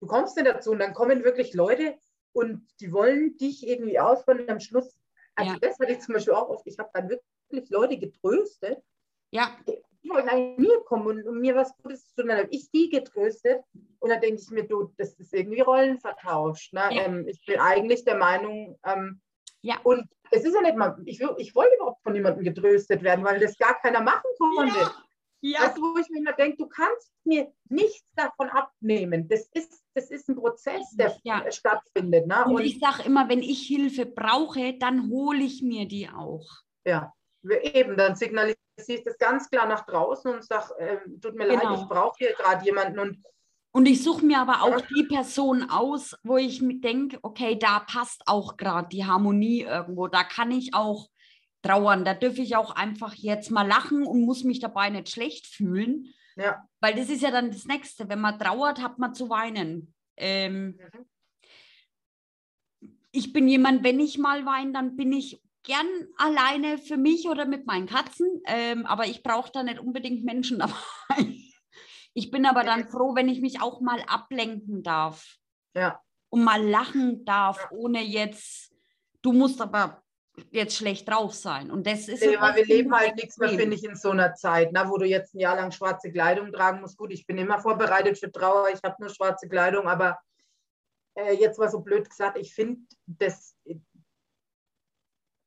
du kommst nicht dazu und dann kommen wirklich Leute und die wollen dich irgendwie ausbauen und am Schluss, also ja. das hatte ich zum Beispiel auch oft, ich habe dann wirklich Leute getröstet, ja. Die wollen eigentlich mir kommen und, und mir was Gutes zu tun, dann habe ich die getröstet und dann denke ich mir, du, das ist irgendwie Rollen vertauscht. Ne? Ja. Ähm, ich bin eigentlich der Meinung, ähm, ja. Und es ist ja nicht mal, ich, ich wollte überhaupt von niemandem getröstet werden, weil das gar keiner machen konnte. Ja. Ja. Weißt du, wo ich mir immer denke, du kannst mir nichts davon abnehmen. Das ist, das ist ein Prozess, der ja. stattfindet. Ne? Und, Und ich sage immer, wenn ich Hilfe brauche, dann hole ich mir die auch. Ja, eben, dann signalisiere ich das ganz klar nach draußen und sage, äh, tut mir genau. leid, ich brauche hier gerade jemanden. Und und ich suche mir aber auch die Person aus, wo ich mir denke, okay, da passt auch gerade die Harmonie irgendwo. Da kann ich auch trauern. Da dürfe ich auch einfach jetzt mal lachen und muss mich dabei nicht schlecht fühlen. Ja. Weil das ist ja dann das Nächste. Wenn man trauert, hat man zu weinen. Ähm, mhm. Ich bin jemand, wenn ich mal weine, dann bin ich gern alleine für mich oder mit meinen Katzen. Ähm, aber ich brauche da nicht unbedingt Menschen dabei. Ich bin aber dann froh, wenn ich mich auch mal ablenken darf. Ja. Und mal lachen darf, ja. ohne jetzt, du musst aber jetzt schlecht drauf sein. Und das ist. Nee, weil wir leben halt nichts mehr, finde ich, in so einer Zeit, ne, wo du jetzt ein Jahr lang schwarze Kleidung tragen musst. Gut, ich bin immer vorbereitet für Trauer, ich habe nur schwarze Kleidung, aber äh, jetzt war so blöd gesagt, ich finde, das,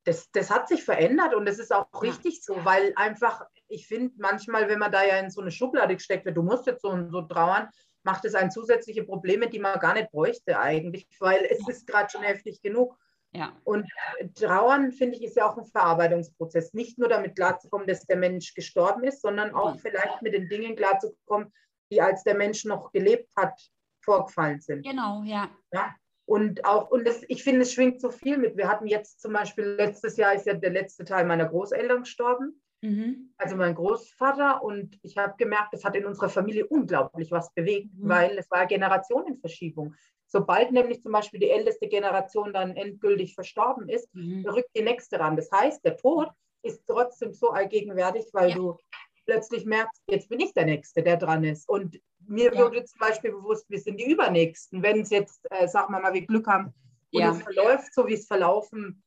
das, das hat sich verändert und das ist auch richtig so, weil einfach, ich finde manchmal, wenn man da ja in so eine Schublade gesteckt wird, du musst jetzt so und so trauern, macht es ein zusätzliche Probleme, die man gar nicht bräuchte eigentlich, weil es ist gerade schon heftig genug. Ja. Und Trauern, finde ich, ist ja auch ein Verarbeitungsprozess. Nicht nur damit klarzukommen, dass der Mensch gestorben ist, sondern auch vielleicht mit den Dingen klarzukommen, die als der Mensch noch gelebt hat, vorgefallen sind. Genau, ja. ja? Und auch, und das, ich finde, es schwingt so viel mit. Wir hatten jetzt zum Beispiel, letztes Jahr ist ja der letzte Teil meiner Großeltern gestorben. Mhm. Also mein Großvater. Und ich habe gemerkt, es hat in unserer Familie unglaublich was bewegt, mhm. weil es war Generationenverschiebung. Sobald nämlich zum Beispiel die älteste Generation dann endgültig verstorben ist, mhm. rückt die nächste ran. Das heißt, der Tod ist trotzdem so allgegenwärtig, weil ja. du plötzlich merkst, jetzt bin ich der Nächste, der dran ist. Und mir ja. wurde zum Beispiel bewusst, wir sind die Übernächsten. Wenn es jetzt, äh, sagen wir mal, wir Glück haben und ja. es verläuft, so wie es verlaufen,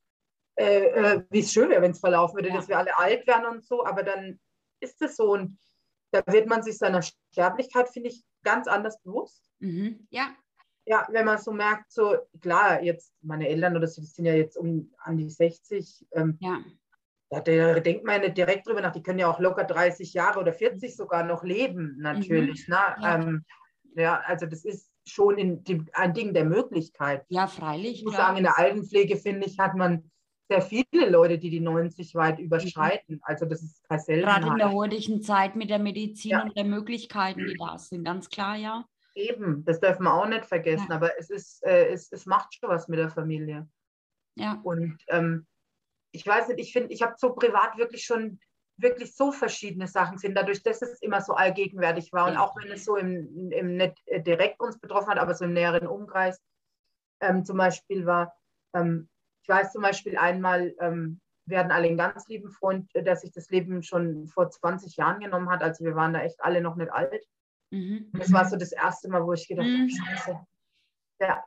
äh, äh, wie es schön wäre, wenn es verlaufen würde, ja. dass wir alle alt werden und so, aber dann ist es so und da wird man sich seiner Sterblichkeit, finde ich, ganz anders bewusst. Mhm. Ja. Ja, wenn man so merkt, so klar, jetzt meine Eltern oder so, die sind ja jetzt um an die 60. Ähm, ja. Ja, da denkt man ja nicht direkt drüber nach. Die können ja auch locker 30 Jahre oder 40 sogar noch leben, natürlich. Mhm. Ne? Ja. Ähm, ja, also das ist schon in, die, ein Ding der Möglichkeit. Ja, freilich. Ich muss sagen, in der Altenpflege, finde ich, hat man sehr viele Leute, die die 90 weit überschreiten. Mhm. Also das ist kein Seltenheit. Gerade in der heutigen Zeit mit der Medizin ja. und der Möglichkeiten, die da sind, ganz klar, ja. Eben, das dürfen wir auch nicht vergessen, ja. aber es, ist, äh, es, es macht schon was mit der Familie. Ja. Und ähm, ich weiß nicht, ich finde, ich habe so privat wirklich schon wirklich so verschiedene Sachen sind, dadurch, dass es immer so allgegenwärtig war. Und auch wenn es so im, im nicht äh, direkt uns betroffen hat, aber so im näheren Umkreis ähm, zum Beispiel war, ähm, ich weiß zum Beispiel einmal, ähm, wir hatten alle einen ganz lieben Freund, der sich das Leben schon vor 20 Jahren genommen hat. Also wir waren da echt alle noch nicht alt. Mhm. Das war so das erste Mal, wo ich gedacht mhm. habe, scheiße. Ja,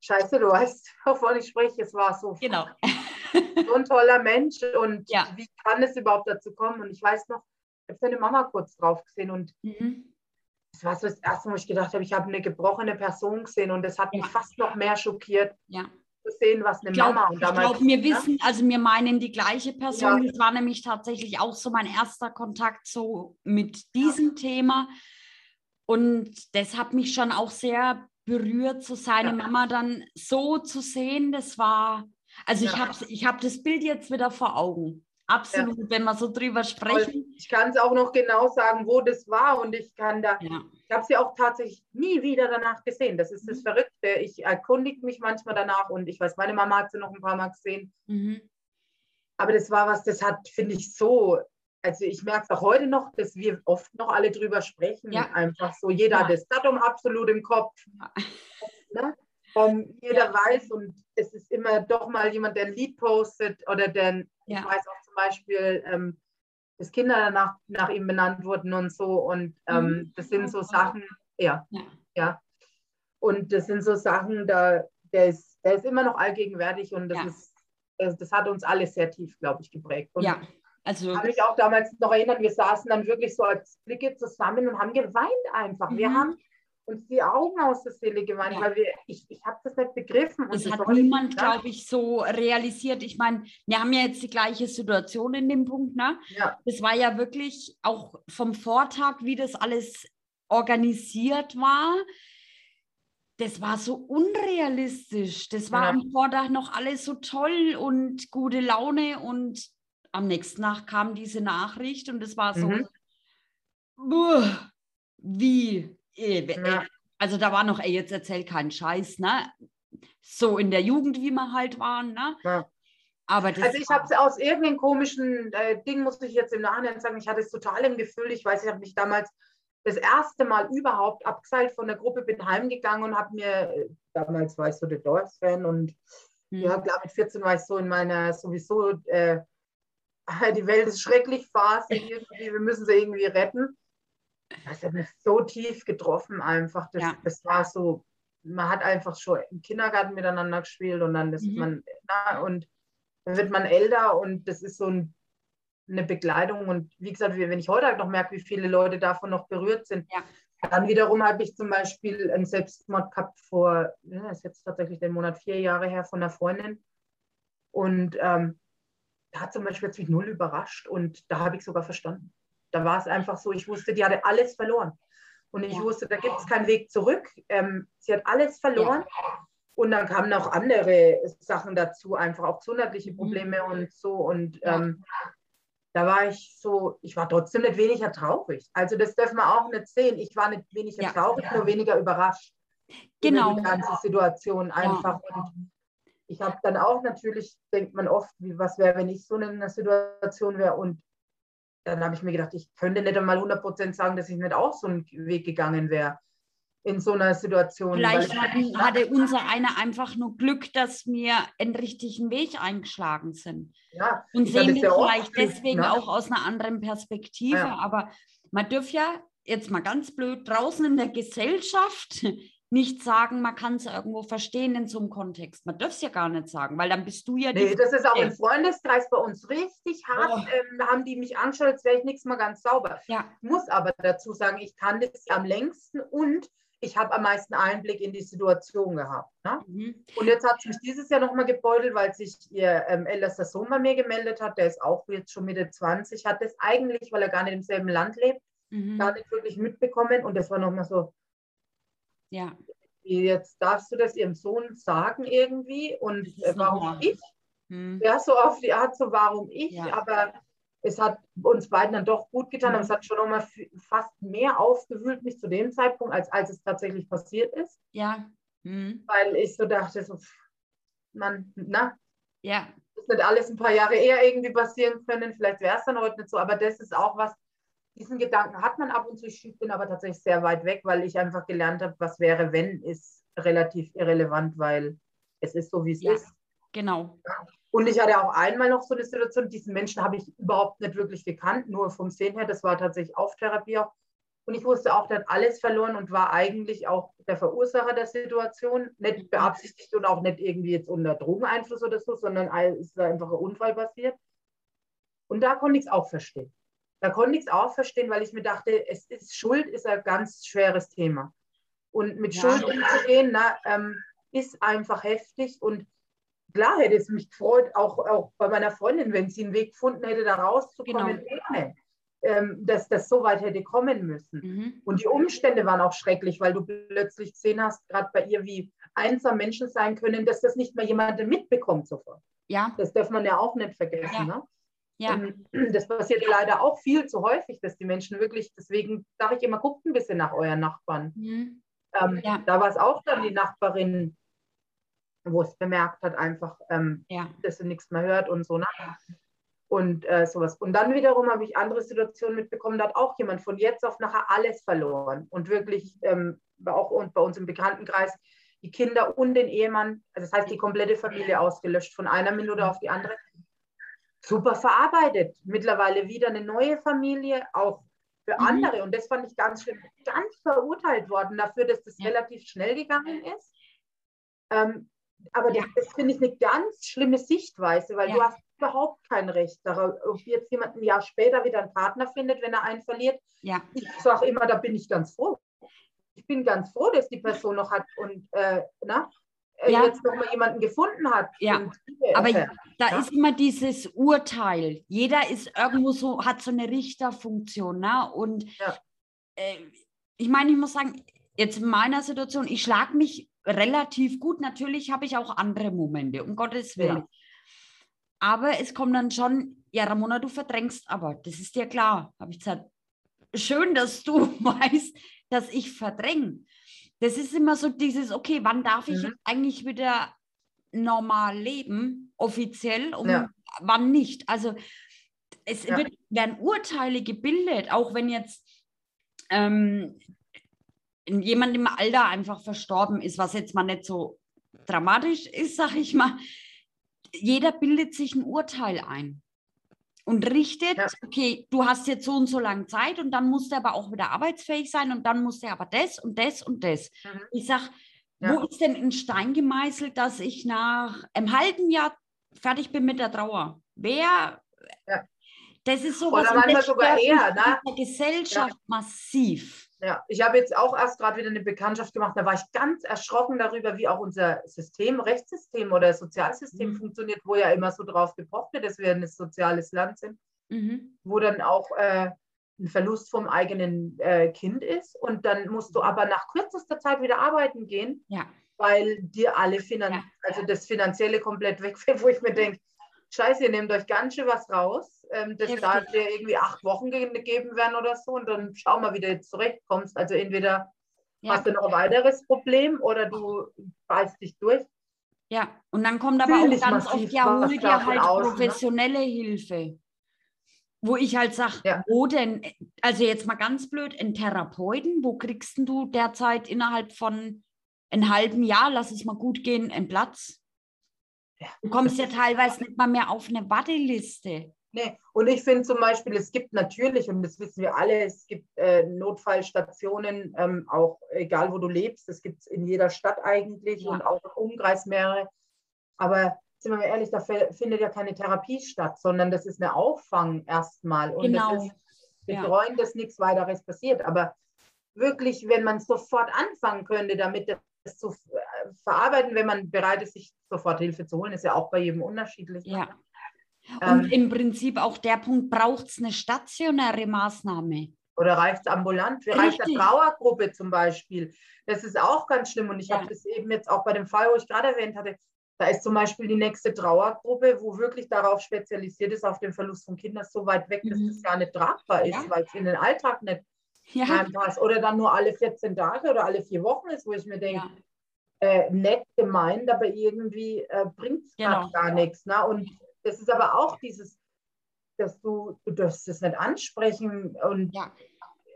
scheiße, du weißt, wovon ich spreche. Es war so, genau. so ein toller Mensch und ja. wie kann es überhaupt dazu kommen? Und ich weiß noch, ich habe seine Mama kurz drauf gesehen und mhm. das war so das erste Mal, wo ich gedacht habe, ich habe eine gebrochene Person gesehen und das hat ja. mich fast noch mehr schockiert. Ja zu sehen, was eine glaub, Mama und damals. Ich glaube, wir wissen, also wir meinen die gleiche Person. Ja. Das war nämlich tatsächlich auch so mein erster Kontakt so mit diesem. Thema. Und das hat mich schon auch sehr berührt, so seine. Mama dann so zu sehen. Das war, also ich habe ich hab das Bild jetzt wieder vor Augen. Absolut, ja. wenn wir so drüber sprechen. Ich kann es auch noch genau sagen, wo das war und ich kann da, ja. ich habe sie auch tatsächlich nie wieder danach gesehen. Das ist das mhm. Verrückte. Ich erkundige mich manchmal danach und ich weiß, meine Mama hat sie noch ein paar Mal gesehen. Mhm. Aber das war was, das hat, finde ich, so, also ich merke es auch heute noch, dass wir oft noch alle drüber sprechen. Ja. Einfach so, jeder hat das Datum absolut im Kopf. Ne? Um, jeder weiß und es ist immer doch mal jemand, der ein Lied postet oder der, ich weiß auch zum Beispiel, ähm, dass Kinder danach nach ihm benannt wurden und so. Und ähm, mhm. das sind so Sachen, ja, ja, ja. Und das sind so Sachen, da, der ist, der ist immer noch allgegenwärtig und das ja. ist, das, das, hat uns alle sehr tief, glaube ich, geprägt. Und ja. Also kann mich auch damals noch erinnern, wir saßen dann wirklich so als Blicke zusammen und haben geweint einfach. Mhm. Wir haben uns die Augen aus der Seele geweint, ja. weil wir, ich, ich habe das nicht begriffen. Das hat niemand, glaube ich, so realisiert. Ich meine, wir haben ja jetzt die gleiche Situation in dem Punkt, ne? Ja. Das war ja wirklich auch vom Vortag, wie das alles organisiert war. Das war so unrealistisch. Das war ja. am Vortag noch alles so toll und gute Laune und am nächsten Tag kam diese Nachricht und es war so, mhm. wie, äh, ja. Also da war noch, ey, jetzt erzähl keinen Scheiß, ne? So in der Jugend, wie wir halt waren, ne? Ja. Aber also ich habe es aus irgendeinem komischen äh, Ding, muss ich jetzt im Nachhinein sagen, ich hatte es total im Gefühl, ich weiß, ich habe mich damals das erste Mal überhaupt abgeseilt von der Gruppe, bin heimgegangen und habe mir, äh, damals war ich so der Doors-Fan und hm. ja, klar, mit 14 war ich so in meiner sowieso, äh, die Welt ist schrecklich Phase, irgendwie, wir müssen sie irgendwie retten das hat mich so tief getroffen einfach. Das, ja. das war so, man hat einfach schon im Kindergarten miteinander gespielt und dann ist mhm. man, na, und dann wird man älter und das ist so ein, eine Begleitung. Und wie gesagt, wenn ich heute halt noch merke, wie viele Leute davon noch berührt sind, ja. Dann wiederum habe ich zum Beispiel einen Selbstmord gehabt vor, ja, ist jetzt tatsächlich den Monat vier Jahre her von einer Freundin. Und ähm, da hat zum Beispiel jetzt mich null überrascht und da habe ich sogar verstanden. Da war es einfach so, ich wusste, die hatte alles verloren. Und ich ja. wusste, da gibt es keinen Weg zurück. Ähm, sie hat alles verloren. Ja. Und dann kamen noch andere Sachen dazu, einfach auch gesundheitliche mhm. Probleme mhm. und so. Und ähm, da war ich so, ich war trotzdem nicht weniger traurig. Also das dürfen wir auch nicht sehen. Ich war nicht weniger ja. traurig, nur weniger überrascht. Genau. Über die ganze Situation einfach. Und ich habe dann auch natürlich, denkt man oft, wie, was wäre, wenn ich so in einer Situation wäre. Und dann habe ich mir gedacht, ich könnte nicht einmal 100% sagen, dass ich nicht auch so einen Weg gegangen wäre in so einer Situation. Vielleicht hatten, hatte unser einer einfach nur Glück, dass wir einen richtigen Weg eingeschlagen sind. Ja, und sehen das vielleicht Glück, deswegen ne? auch aus einer anderen Perspektive. Ja. Aber man dürfte ja jetzt mal ganz blöd draußen in der Gesellschaft nicht sagen, man kann es irgendwo verstehen in so einem Kontext. Man darf es ja gar nicht sagen, weil dann bist du ja Nee, das ist auch im Freundeskreis bei uns richtig hart. Oh. Ähm, haben die mich angeschaut, als wäre ich nichts mal ganz sauber. Ja. Ich muss aber dazu sagen, ich kann das am längsten und ich habe am meisten Einblick in die Situation gehabt. Ne? Mhm. Und jetzt hat es mich dieses Jahr nochmal gebeutelt, weil sich ihr ähm, ältester Sohn bei mir gemeldet hat. Der ist auch jetzt schon Mitte 20, hat das eigentlich, weil er gar nicht im selben Land lebt, mhm. gar nicht wirklich mitbekommen. Und das war nochmal so, ja. Jetzt darfst du das ihrem Sohn sagen irgendwie und äh, warum ich? Hm. Ja, so auf die Art, so warum ich, ja. aber es hat uns beiden dann doch gut getan, aber es hat schon nochmal fast mehr aufgewühlt mich zu dem Zeitpunkt, als, als es tatsächlich passiert ist. Ja. Mhm. Weil ich so dachte, so, man, na, ja. es nicht alles ein paar Jahre eher irgendwie passieren können, vielleicht wäre es dann heute nicht so, aber das ist auch was, diesen Gedanken hat man ab und zu. Ich bin aber tatsächlich sehr weit weg, weil ich einfach gelernt habe, was wäre, wenn, ist relativ irrelevant, weil es ist so, wie es ja, ist. Genau. Und ich hatte auch einmal noch so eine Situation, diesen Menschen habe ich überhaupt nicht wirklich gekannt, nur vom Sehen her, das war tatsächlich auf Therapie auch. Und ich wusste auch, der hat alles verloren und war eigentlich auch der Verursacher der Situation. Nicht beabsichtigt und auch nicht irgendwie jetzt unter Drogeneinfluss oder so, sondern es ist einfach ein Unfall passiert. Und da konnte ich es auch verstehen. Da konnte ich es auch verstehen, weil ich mir dachte, es ist Schuld ist ein ganz schweres Thema. Und mit ja. Schuld umzugehen, na, ähm, ist einfach heftig. Und klar hätte es mich gefreut, auch, auch bei meiner Freundin, wenn sie einen Weg gefunden hätte, da rauszukommen, genau. ähm, dass das so weit hätte kommen müssen. Mhm. Und die Umstände waren auch schrecklich, weil du plötzlich gesehen hast, gerade bei ihr, wie einsam Menschen sein können, dass das nicht mehr jemand mitbekommt sofort. Ja. Das darf man ja auch nicht vergessen. Ja. Ne? Ja. Das passiert leider auch viel zu häufig, dass die Menschen wirklich, deswegen sage ich immer, guckt ein bisschen nach euren Nachbarn. Mhm. Ähm, ja. Da war es auch dann die Nachbarin, wo es bemerkt hat, einfach, ähm, ja. dass sie nichts mehr hört und so. Ne? Und äh, sowas. Und dann wiederum habe ich andere Situationen mitbekommen, da hat auch jemand von jetzt auf nachher alles verloren. Und wirklich ähm, auch und bei uns im Bekanntenkreis die Kinder und den Ehemann, also das heißt die komplette Familie ausgelöscht, von einer Minute auf die andere. Super verarbeitet. Mittlerweile wieder eine neue Familie, auch für mhm. andere. Und das fand ich ganz schlimm. Ganz verurteilt worden dafür, dass das ja. relativ schnell gegangen ist. Ähm, aber das, das finde ich eine ganz schlimme Sichtweise, weil ja. du hast überhaupt kein Recht darauf, ob jetzt jemand ein Jahr später wieder einen Partner findet, wenn er einen verliert. Ja. Ich sage immer, da bin ich ganz froh. Ich bin ganz froh, dass die Person noch hat und äh, na, äh, ja. jetzt noch mal jemanden gefunden hat. Ja, aber da ja? ist immer dieses Urteil. Jeder ist irgendwo so, hat so eine Richterfunktion. Ne? Und ja. äh, ich meine, ich muss sagen, jetzt in meiner Situation, ich schlage mich relativ gut. Natürlich habe ich auch andere Momente, um Gottes Willen. Ja. Aber es kommt dann schon, ja, Ramona, du verdrängst aber, das ist dir klar. Habe ich gesagt, schön, dass du weißt, dass ich verdränge. Das ist immer so dieses, okay, wann darf ich mhm. eigentlich wieder normal leben, offiziell, und ja. wann nicht? Also es ja. wird, werden Urteile gebildet, auch wenn jetzt ähm, jemand im Alter einfach verstorben ist, was jetzt mal nicht so dramatisch ist, sag ich mal, jeder bildet sich ein Urteil ein und richtet, ja. okay, du hast jetzt so und so lange Zeit und dann musst du aber auch wieder arbeitsfähig sein und dann musst du aber das und das und das. Mhm. Ich sag, ja. wo ist denn in Stein gemeißelt, dass ich nach einem halben Jahr fertig bin mit der Trauer? Wer? Ja. Das ist so was. Oder manchmal sogar eher, ne? der Gesellschaft massiv. Ja, ich habe jetzt auch erst gerade wieder eine Bekanntschaft gemacht, da war ich ganz erschrocken darüber, wie auch unser System, Rechtssystem oder Sozialsystem mhm. funktioniert, wo ja immer so drauf gepocht wird, dass wir ein soziales Land sind, mhm. wo dann auch äh, ein Verlust vom eigenen äh, Kind ist und dann musst du aber nach kürzester Zeit wieder arbeiten gehen, ja. weil dir alle Finan ja. also das Finanzielle komplett wegfällt, wo ich mir denke, Scheiße, ihr nehmt euch ganz schön was raus. Ähm, das da dir irgendwie acht Wochen gegeben werden oder so und dann schau mal, wie du jetzt zurechtkommst. Also entweder ja. hast du noch ein weiteres Problem oder du beißt dich durch. Ja, und dann kommt aber auch ganz oft, ja, hol dir halt aus, ne? professionelle ne? Hilfe. Wo ich halt sage, ja. wo denn, also jetzt mal ganz blöd, einen Therapeuten, wo kriegst du derzeit innerhalb von einem halben Jahr, lass es mal gut gehen, einen Platz? Du kommst ja teilweise nicht mal mehr auf eine Warteliste. Nee. Und ich finde zum Beispiel, es gibt natürlich, und das wissen wir alle, es gibt äh, Notfallstationen, ähm, auch egal wo du lebst, das gibt es in jeder Stadt eigentlich ja. und auch im Umkreis mehrere. Aber sind wir mal ehrlich, da findet ja keine Therapie statt, sondern das ist eine Auffang erstmal. Und genau. das ist betreuen, ja. dass nichts weiteres passiert. Aber wirklich, wenn man sofort anfangen könnte, damit das zu verarbeiten, wenn man bereit ist, sich sofort Hilfe zu holen, ist ja auch bei jedem unterschiedlich. Ja. Und ähm, im Prinzip auch der Punkt, braucht es eine stationäre Maßnahme? Oder reicht es ambulant? Wie reicht eine Trauergruppe zum Beispiel? Das ist auch ganz schlimm. Und ich ja. habe das eben jetzt auch bei dem Fall, wo ich gerade erwähnt hatte, da ist zum Beispiel die nächste Trauergruppe, wo wirklich darauf spezialisiert ist, auf den Verlust von Kindern so weit weg, dass mhm. das gar nicht tragbar ist, ja. weil es in den Alltag nicht ja. reinpasst. Oder dann nur alle 14 Tage oder alle vier Wochen ist, wo ich mir denke, äh, nett gemeint, aber irgendwie äh, bringt es genau. gar nichts. Ne? Und das ist aber auch dieses, dass du, du darfst es nicht ansprechen und ja.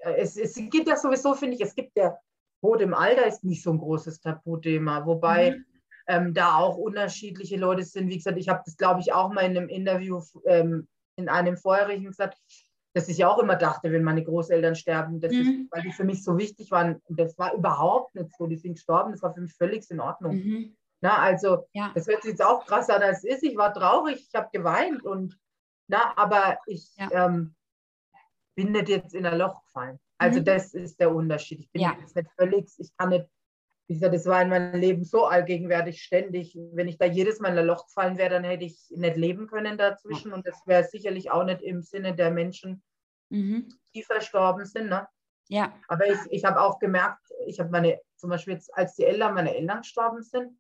es, es gibt ja sowieso, finde ich, es gibt ja Tod im Alter ist nicht so ein großes Tabuthema, wobei mhm. ähm, da auch unterschiedliche Leute sind. Wie gesagt, ich habe das, glaube ich, auch mal in einem Interview ähm, in einem vorherigen gesagt, dass ich auch immer dachte, wenn meine Großeltern sterben, das mhm. ist, weil die für mich so wichtig waren. Und das war überhaupt nicht so. Die sind gestorben, das war für mich völlig in Ordnung. Mhm. Na, also, ja. das hört sich jetzt auch krass an, als ist. Ich war traurig, ich habe geweint und, na, aber ich ja. ähm, bin nicht jetzt in ein Loch gefallen. Also, mhm. das ist der Unterschied. Ich bin ja. jetzt nicht völlig, ich kann nicht, wie gesagt, das war in meinem Leben so allgegenwärtig, ständig. Wenn ich da jedes Mal in ein Loch gefallen wäre, dann hätte ich nicht leben können dazwischen. Und das wäre sicherlich auch nicht im Sinne der Menschen, mhm. die verstorben sind. Ne? Ja. Aber ich, ich habe auch gemerkt, ich habe meine, zum Beispiel jetzt, als die Eltern, meine Eltern gestorben sind,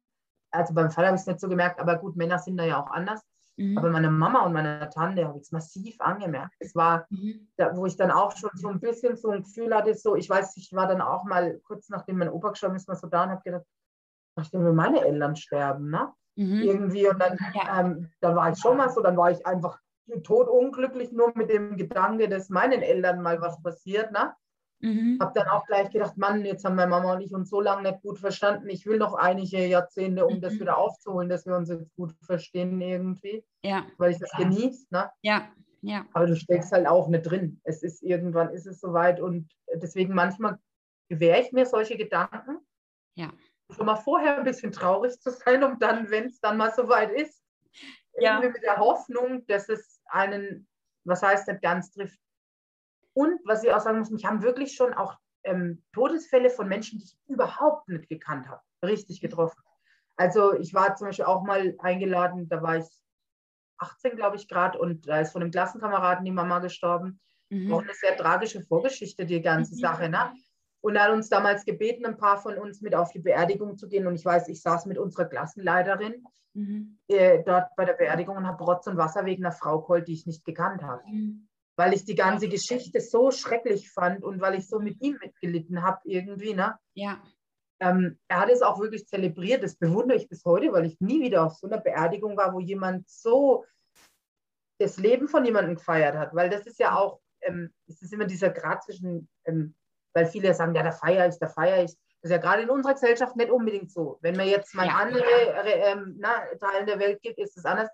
also beim Fall habe ich es nicht so gemerkt, aber gut, Männer sind da ja auch anders. Mhm. Aber meine Mama und meine Tante habe ich es massiv angemerkt. Es war, mhm. da, wo ich dann auch schon so ein bisschen so ein Gefühl hatte, so, ich weiß, ich war dann auch mal kurz nachdem mein Opa gestorben ist, mal so da und habe gedacht, nachdem wir meine Eltern sterben, ne? Mhm. Irgendwie und dann, ja. ähm, dann war ich schon mal so, dann war ich einfach totunglücklich nur mit dem Gedanke, dass meinen Eltern mal was passiert, ne? Mhm. Habe dann auch gleich gedacht, Mann, jetzt haben meine Mama und ich uns so lange nicht gut verstanden. Ich will noch einige Jahrzehnte, um mhm. das wieder aufzuholen, dass wir uns jetzt gut verstehen irgendwie. Ja. Weil ich das ja. genieße. Ne? Ja. ja. Aber du steckst halt auch nicht drin. Es ist irgendwann ist es soweit und deswegen manchmal gewähre ich mir solche Gedanken. Ja. Schon mal vorher ein bisschen traurig zu sein, um dann, wenn es dann mal soweit ist, ja. mit der Hoffnung, dass es einen, was heißt nicht ganz trifft, und was ich auch sagen muss, mich haben wirklich schon auch ähm, Todesfälle von Menschen, die ich überhaupt nicht gekannt habe, richtig getroffen. Also ich war zum Beispiel auch mal eingeladen, da war ich 18, glaube ich, gerade, und da ist von einem Klassenkameraden die Mama gestorben. Mhm. Auch eine sehr tragische Vorgeschichte, die ganze mhm. Sache. Ne? Und er hat uns damals gebeten, ein paar von uns mit auf die Beerdigung zu gehen. Und ich weiß, ich saß mit unserer Klassenleiterin mhm. äh, dort bei der Beerdigung und habe Rotz und Wasser wegen einer Frau geholt, die ich nicht gekannt habe. Mhm weil ich die ganze Geschichte so schrecklich fand und weil ich so mit ihm mitgelitten habe irgendwie. Ne? Ja. Ähm, er hat es auch wirklich zelebriert, das bewundere ich bis heute, weil ich nie wieder auf so einer Beerdigung war, wo jemand so das Leben von jemandem gefeiert hat, weil das ist ja auch, ähm, es ist immer dieser Grad zwischen, ähm, weil viele sagen, ja, der feier ich, der feier ich. Das ist ja gerade in unserer Gesellschaft nicht unbedingt so. Wenn man jetzt mal ja. andere äh, na, Teilen der Welt gibt, ist es anders.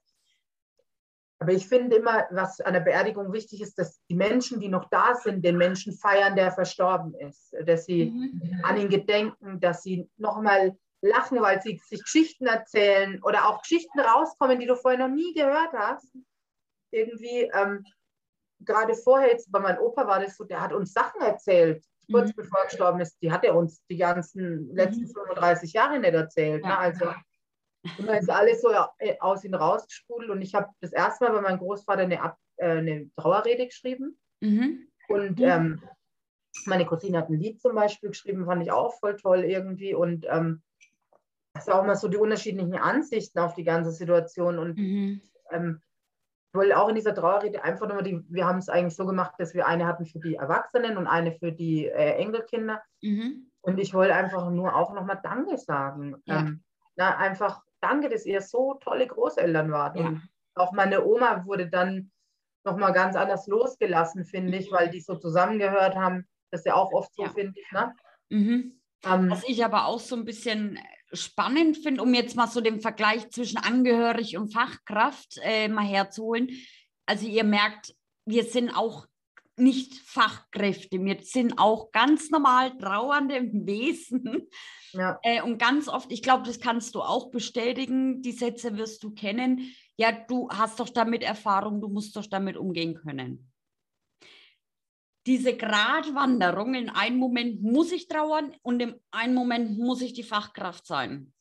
Aber ich finde immer, was an der Beerdigung wichtig ist, dass die Menschen, die noch da sind, den Menschen feiern, der verstorben ist. Dass sie mhm. an ihn gedenken, dass sie nochmal lachen, weil sie sich Geschichten erzählen oder auch Geschichten rauskommen, die du vorher noch nie gehört hast. Irgendwie, ähm, gerade vorher, jetzt bei meinem Opa war das so, der hat uns Sachen erzählt, kurz mhm. bevor er gestorben ist. Die hat er uns die ganzen letzten mhm. 35 Jahre nicht erzählt. Ne? Ja. Ne? Also und dann ist alles so äh, aus ihm rausgesprudelt. Und ich habe das erste Mal bei meinem Großvater eine, Ab äh, eine Trauerrede geschrieben. Mhm. Und ähm, meine Cousine hat ein Lied zum Beispiel geschrieben, fand ich auch voll toll irgendwie. Und ähm, das ist auch mal so die unterschiedlichen Ansichten auf die ganze Situation. Und mhm. ähm, ich wollte auch in dieser Trauerrede einfach nochmal die, wir haben es eigentlich so gemacht, dass wir eine hatten für die Erwachsenen und eine für die äh, Enkelkinder. Mhm. Und ich wollte einfach nur auch nochmal Danke sagen. Ja. Ähm, na, einfach danke, dass ihr so tolle Großeltern wart. Ja. Und auch meine Oma wurde dann nochmal ganz anders losgelassen, finde ich, weil die so zusammengehört haben. Das ist ja auch oft so, ja. finde ich. Ne? Mhm. Ähm, Was ich aber auch so ein bisschen spannend finde, um jetzt mal so den Vergleich zwischen Angehörig und Fachkraft äh, mal herzuholen. Also ihr merkt, wir sind auch nicht Fachkräfte, wir sind auch ganz normal trauernde Wesen. Ja. Äh, und ganz oft, ich glaube, das kannst du auch bestätigen, die Sätze wirst du kennen. Ja, du hast doch damit Erfahrung, du musst doch damit umgehen können. Diese Gratwanderung, in einem Moment muss ich trauern und in einem Moment muss ich die Fachkraft sein.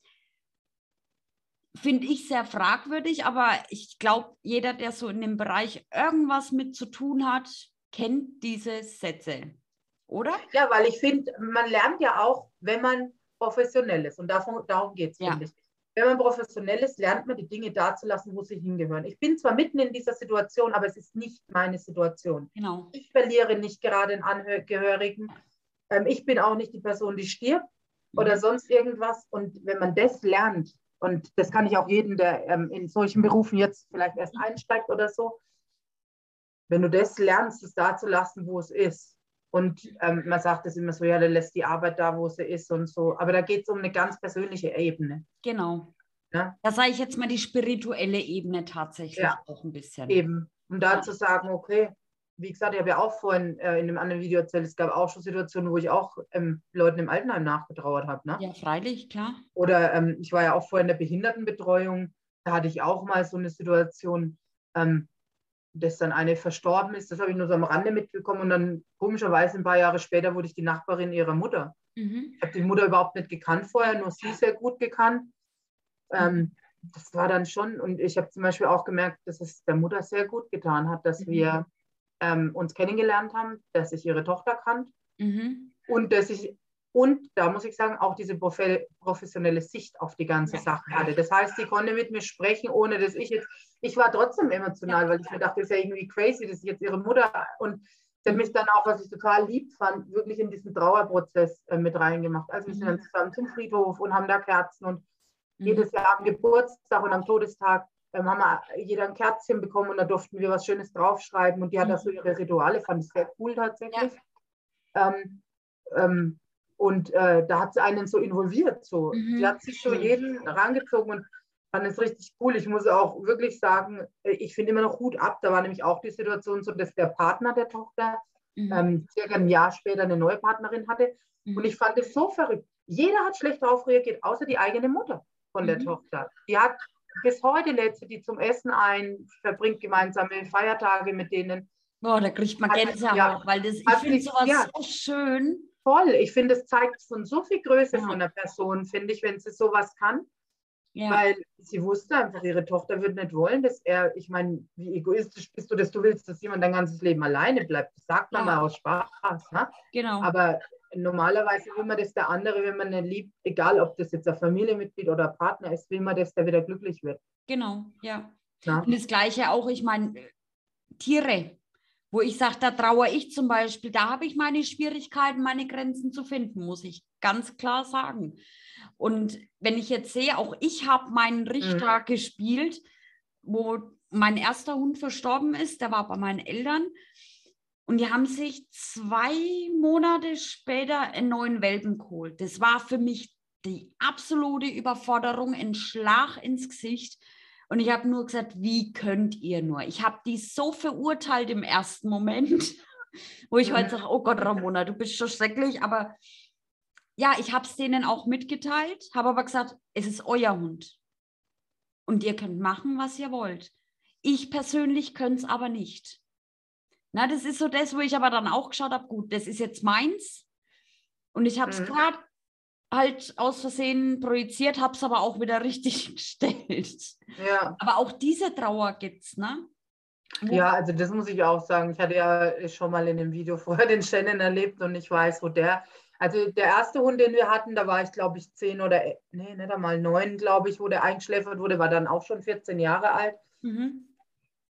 Finde ich sehr fragwürdig, aber ich glaube, jeder, der so in dem Bereich irgendwas mit zu tun hat, kennt diese Sätze, oder? Ja, weil ich finde, man lernt ja auch, wenn man professionell ist. Und davon, darum geht es, ja. finde ich. Wenn man professionell ist, lernt man die Dinge da zu lassen, wo sie hingehören. Ich bin zwar mitten in dieser Situation, aber es ist nicht meine Situation. Genau. Ich verliere nicht gerade einen Angehörigen. Ähm, ich bin auch nicht die Person, die stirbt mhm. oder sonst irgendwas. Und wenn man das lernt, Und das kann ich auch jedem, der ähm, in solchen Berufen jetzt vielleicht erst einsteigt oder so, wenn du das lernst, es da zu lassen, wo es ist. Und ähm, man sagt es immer so, ja, der lässt die Arbeit da, wo sie ist und so. Aber da geht es um eine ganz persönliche Ebene. Genau. Ja? Da sage ich jetzt mal die spirituelle Ebene tatsächlich ja. auch ein bisschen. Eben. Und da ja. zu sagen, okay, wie gesagt, ich habe ja auch vorhin äh, in einem anderen Video erzählt, es gab auch schon Situationen, wo ich auch ähm, Leuten im Altenheim nachgetrauert habe. Ne? Ja, freilich, klar. Oder ähm, ich war ja auch vorhin in der Behindertenbetreuung, da hatte ich auch mal so eine Situation, ähm, dass dann eine verstorben ist. Das habe ich nur so am Rande mitbekommen. Und dann komischerweise ein paar Jahre später wurde ich die Nachbarin ihrer Mutter. Mhm. Ich habe die Mutter überhaupt nicht gekannt vorher, nur sie sehr gut gekannt. Ähm, das war dann schon, und ich habe zum Beispiel auch gemerkt, dass es der Mutter sehr gut getan hat, dass mhm. wir ähm, uns kennengelernt haben, dass ich ihre Tochter kannte mhm. und dass ich und da muss ich sagen, auch diese professionelle Sicht auf die ganze Sache hatte. Das heißt, sie konnte mit mir sprechen, ohne dass ich jetzt, ich war trotzdem emotional, weil ich mir dachte, das ist ja irgendwie crazy, dass ich jetzt ihre Mutter und sie hat mich dann auch, was ich total lieb fand, wirklich in diesen Trauerprozess äh, mit reingemacht. Also wir sind dann mhm. zusammen zum Friedhof und haben da Kerzen und mhm. jedes Jahr am Geburtstag und am Todestag ähm, haben wir jeder ein Kerzchen bekommen und da durften wir was Schönes draufschreiben und die hat mhm. da so ihre Rituale, fand ich sehr cool tatsächlich. Ja. Ähm, ähm, und äh, da hat sie einen so involviert. So. Mhm. Die hat sich so jeden rangezogen und fand es richtig cool. Ich muss auch wirklich sagen, äh, ich finde immer noch Hut ab. Da war nämlich auch die Situation so, dass der Partner der Tochter mhm. ähm, circa ein Jahr später eine neue Partnerin hatte. Mhm. Und ich fand es so verrückt. Jeder hat schlecht darauf reagiert, außer die eigene Mutter von der mhm. Tochter. Die hat bis heute lädt sie die zum Essen ein, verbringt gemeinsame Feiertage mit denen. Boah, da kriegt man Gänsehaut, ja, weil das, ich finde sowas ja, so schön voll. Ich finde, es zeigt von so viel Größe ja. von der Person, finde ich, wenn sie sowas kann. Ja. Weil sie wusste einfach, ihre Tochter würde nicht wollen, dass er, ich meine, wie egoistisch bist du, dass du willst, dass jemand dein ganzes Leben alleine bleibt. Das sagt man ja. mal aus Spaß. Ne? Genau. Aber normalerweise will man, dass der andere, wenn man ihn liebt, egal ob das jetzt ein Familienmitglied oder ein Partner ist, will man, dass der wieder glücklich wird. Genau, ja. Na? Und das Gleiche auch, ich meine, Tiere, wo ich sage, da traue ich zum Beispiel, da habe ich meine Schwierigkeiten, meine Grenzen zu finden, muss ich ganz klar sagen. Und wenn ich jetzt sehe, auch ich habe meinen Richter mhm. gespielt, wo mein erster Hund verstorben ist, der war bei meinen Eltern. Und die haben sich zwei Monate später einen neuen Welpen geholt. Das war für mich die absolute Überforderung, ein Schlag ins Gesicht. Und ich habe nur gesagt, wie könnt ihr nur? Ich habe die so verurteilt im ersten Moment, wo ich heute sage, oh Gott, Ramona, du bist schon schrecklich. Aber ja, ich habe es denen auch mitgeteilt, habe aber gesagt, es ist euer Hund. Und ihr könnt machen, was ihr wollt. Ich persönlich könnte es aber nicht. Na, das ist so das, wo ich aber dann auch geschaut habe, gut, das ist jetzt meins. Und ich habe es mhm. gerade halt aus Versehen projiziert, habe es aber auch wieder richtig gestellt. Ja. Aber auch diese Trauer gibt es, ne? Wo ja, also das muss ich auch sagen. Ich hatte ja schon mal in dem Video vorher den Shannon erlebt und ich weiß, wo der, also der erste Hund, den wir hatten, da war ich glaube ich zehn oder, nee, nicht einmal neun, glaube ich, wo der eingeschläfert wurde, war dann auch schon 14 Jahre alt. Mhm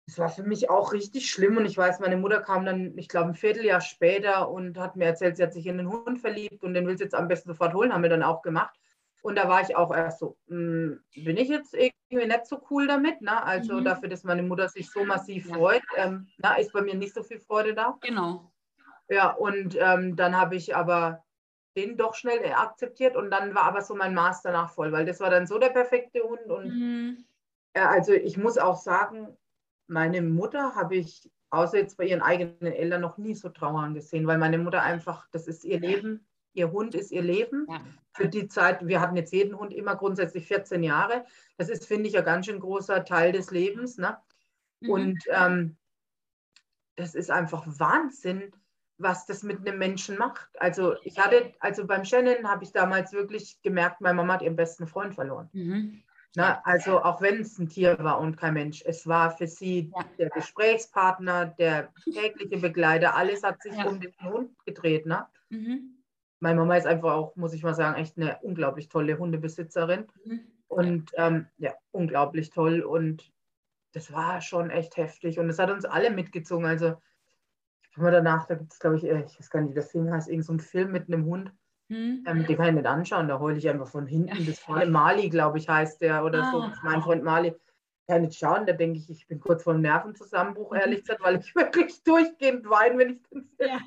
es war für mich auch richtig schlimm und ich weiß, meine Mutter kam dann, ich glaube, ein Vierteljahr später und hat mir erzählt, sie hat sich in den Hund verliebt und den will sie jetzt am besten sofort holen, haben wir dann auch gemacht. Und da war ich auch erst so, mh, hm, bin ich jetzt irgendwie nicht so cool damit, ne? Also mhm. dafür, dass meine Mutter sich so massiv ja. freut, ähm, na, ist bei mir nicht so viel Freude da. Genau. Ja, und ähm, dann habe ich aber den doch schnell akzeptiert und dann war aber so mein Maß danach voll, weil das war dann so der perfekte Hund und mhm. äh, also ich muss auch sagen, meine Mutter habe ich, außer jetzt bei ihren eigenen Eltern, noch nie so trauern gesehen, weil meine Mutter einfach, das ist ihr Leben, ihr Hund ist ihr Leben. Ja. Für die Zeit, wir hatten jetzt jeden Hund immer grundsätzlich 14 Jahre. Das ist, finde ich, ein ganz schön großer Teil des Lebens. Ne? Mhm. Und ähm, das ist einfach Wahnsinn, was das mit einem Menschen macht. Also ich hatte, also beim Shannon habe ich damals wirklich gemerkt, meine Mama hat ihren besten Freund verloren. Mhm. Na, also auch wenn es ein Tier war und kein Mensch, es war für sie ja. der Gesprächspartner, der tägliche Begleiter, alles hat sich ja. um den Hund gedreht. Ne? Mhm. Meine Mama ist einfach auch, muss ich mal sagen, echt eine unglaublich tolle Hundebesitzerin. Mhm. Und ähm, ja, unglaublich toll. Und das war schon echt heftig. Und es hat uns alle mitgezogen. Also, ich habe danach, da gibt es, glaube ich, äh, ich weiß gar nicht, wie das Ding heißt, irgendein so Film mit einem Hund. Hm. Ähm, den kann ich nicht anschauen, da heule ich einfach von hinten. Das vor Mali, glaube ich, heißt der oder ah. so. Mein Freund Mali. Kann nicht schauen, da denke ich, ich bin kurz vor einem Nervenzusammenbruch, mhm. ehrlich gesagt, weil ich wirklich durchgehend weine, wenn ich den Film ja.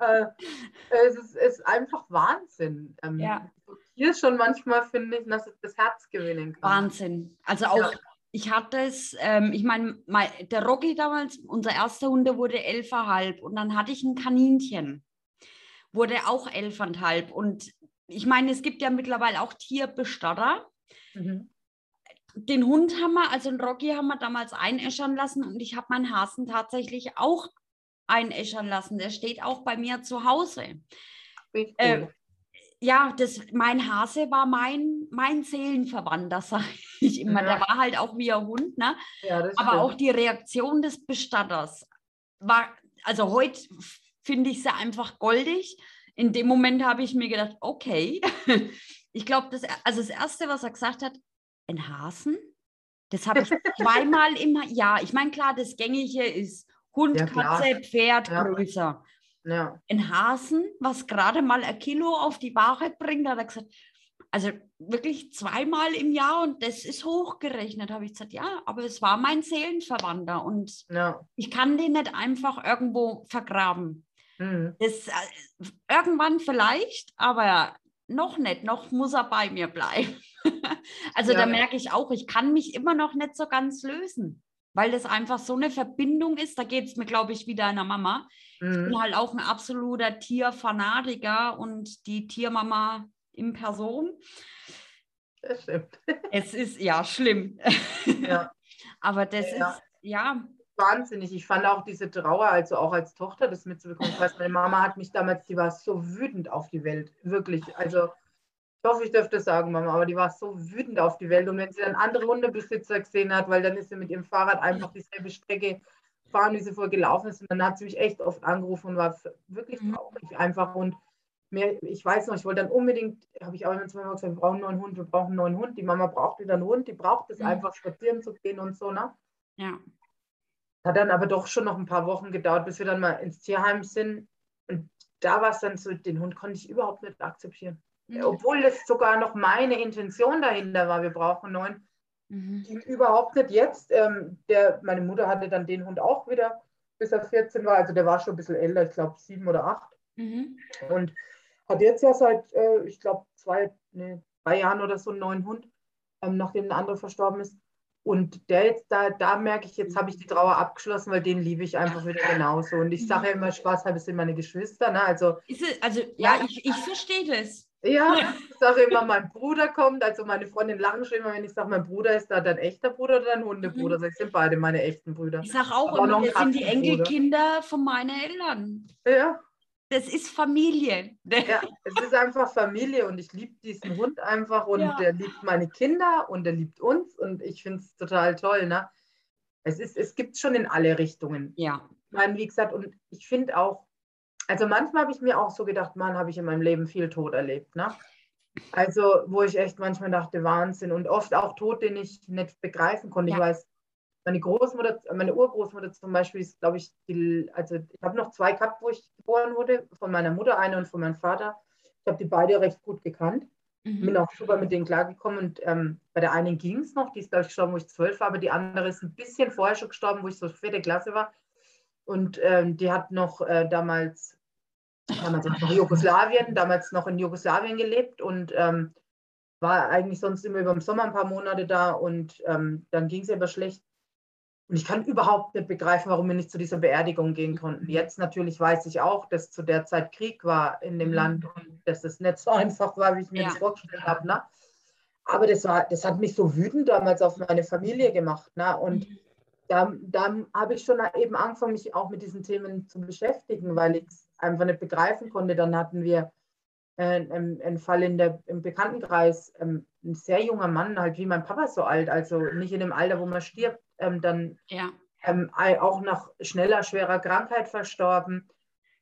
Äh, es, ist, ist, einfach Wahnsinn. Ähm, ja. Hier schon manchmal finde ich, dass es das Herz gewinnen kann. Wahnsinn. Also auch, ja. ich hatte es, ähm, ich meine, der Rocky damals, unser erster Hund, der wurde elfeinhalb und dann hatte ich ein Kaninchen, wurde auch elfeinhalb und ich meine, es gibt ja mittlerweile auch Tierbestatter. Mhm. Den Hund haben wir, also den Rocky haben wir damals einäschern lassen und ich habe meinen Hasen tatsächlich auch einäschern lassen. Der steht auch bei mir zu Hause. Äh, ja, das, mein Hase war mein, mein Seelenverwandter, sage ich immer. Ja. Der war halt auch wie ein Hund, ne? Ja, Aber stimmt. auch die Reaktion des Bestatters war, also heute finde ich sie einfach goldig. In dem Moment habe ich mir gedacht, okay. Ich glaube, das, also das Erste, was er gesagt hat, ein Hasen? Das habe ich zweimal immer, ja, ich meine, klar, das Gängige ist Hund, ja, Katze, Pferd ja. größer. Ja. Ein Hasen, was gerade mal ein Kilo auf die Waage bringt, hat er gesagt, also wirklich zweimal im Jahr und das ist hochgerechnet, habe ich gesagt, ja, aber es war mein Seelenverwandter und ja. ich kann den nicht einfach irgendwo vergraben. Mhm. Das, äh, irgendwann vielleicht, aber noch nicht, noch muss er bei mir bleiben. also ja. da merke ich auch, ich kann mich immer noch nicht so ganz lösen weil das einfach so eine Verbindung ist. Da geht es mir, glaube ich, wieder einer Mama. Mhm. Ich bin mhm. halt auch ein absoluter Tierfanatiker und die Tiermama in Person. Das stimmt. Es ist ja schlimm. Ja. Aber das ja. ist, ja. Wahnsinnig. Ich fand auch diese Trauer, also auch als Tochter das mitzubekommen. Ich weiß, meine Mama hat mich damals, die war so wütend auf die Welt. Wirklich. Also ich hoffe, ich dürfte das sagen, Mama, aber die war so wütend auf die Welt. Und wenn sie dann andere Hundebesitzer gesehen hat, weil dann ist sie mit ihrem Fahrrad einfach dieselbe Strecke fahren, wie sie vorher gelaufen ist. Und dann hat sie mich echt oft angerufen und war wirklich mhm. traurig einfach. Und mir, ich weiß noch, ich wollte dann unbedingt, habe ich auch immer zweimal gesagt, wir brauchen einen neuen Hund, wir brauchen einen neuen Hund. Die Mama braucht wieder einen Hund, die braucht es mhm. einfach, spazieren zu gehen und so, ne? Ja. Hat dann aber doch schon noch ein paar Wochen gedauert, bis wir dann mal ins Tierheim sind. Und da war es dann so, den Hund konnte ich überhaupt nicht akzeptieren. Mhm. Obwohl es sogar noch meine Intention dahinter war, wir brauchen neun. Mhm. Überhaupt nicht jetzt. Ähm, der, meine Mutter hatte dann den Hund auch wieder, bis er 14 war. Also der war schon ein bisschen älter, ich glaube sieben oder acht. Mhm. Und hat jetzt ja seit, äh, ich glaube, zwei, nee, drei Jahren oder so einen neuen Hund, ähm, nachdem ein anderer verstorben ist. Und der jetzt, da, da merke ich, jetzt habe ich die Trauer abgeschlossen, weil den liebe ich einfach wieder genauso. Und ich sage ja immer, Spaß habe, es sind meine Geschwister. Ne? Also, es, also ja, ich, ich verstehe das. Ja, ich sage immer, mein Bruder kommt. Also meine Freundin lachen schon immer, wenn ich sage, mein Bruder ist da dein echter Bruder oder dein Hundebruder. Mhm. Das sind beide meine echten Brüder. Ich sage auch immer, das sind die Enkelkinder von meinen Eltern. Ja. Das ist Familie. Ja, es ist einfach Familie und ich liebe diesen Hund einfach und ja. der liebt meine Kinder und der liebt uns und ich finde es total toll. Ne? Es, ist, es gibt schon in alle Richtungen. Ja. Ich meine, wie gesagt, und ich finde auch, also manchmal habe ich mir auch so gedacht, Mann, habe ich in meinem Leben viel Tod erlebt. Ne? Also, wo ich echt manchmal dachte, Wahnsinn. Und oft auch Tod, den ich nicht begreifen konnte. Ja. Ich weiß, meine Großmutter, meine Urgroßmutter zum Beispiel ist, glaube ich, die, also ich habe noch zwei gehabt, wo ich geboren wurde, von meiner Mutter eine und von meinem Vater. Ich habe die beide recht gut gekannt. Mhm. Bin auch super mit denen klargekommen und ähm, bei der einen ging es noch, die ist, glaube ich, gestorben, wo ich zwölf war, aber die andere ist ein bisschen vorher schon gestorben, wo ich so vierte Klasse war. Und ähm, die hat noch äh, damals damals noch Jugoslawien, damals noch in Jugoslawien gelebt und ähm, war eigentlich sonst immer über den Sommer ein paar Monate da und ähm, dann ging es aber schlecht. Und ich kann überhaupt nicht begreifen, warum wir nicht zu dieser Beerdigung gehen konnten. Jetzt natürlich weiß ich auch, dass zu der Zeit Krieg war in dem mhm. Land und dass es nicht so einfach war, wie ich mir ja. das vorgestellt habe. Ne? Aber das, war, das hat mich so wütend damals auf meine Familie gemacht. Ne? Und mhm. da, da habe ich schon eben angefangen, mich auch mit diesen Themen zu beschäftigen, weil ich es einfach nicht begreifen konnte. Dann hatten wir äh, einen, einen Fall in der, im Bekanntenkreis, ähm, ein sehr junger Mann, halt wie mein Papa so alt, also nicht in dem Alter, wo man stirbt, ähm, dann ja. ähm, auch nach schneller, schwerer Krankheit verstorben.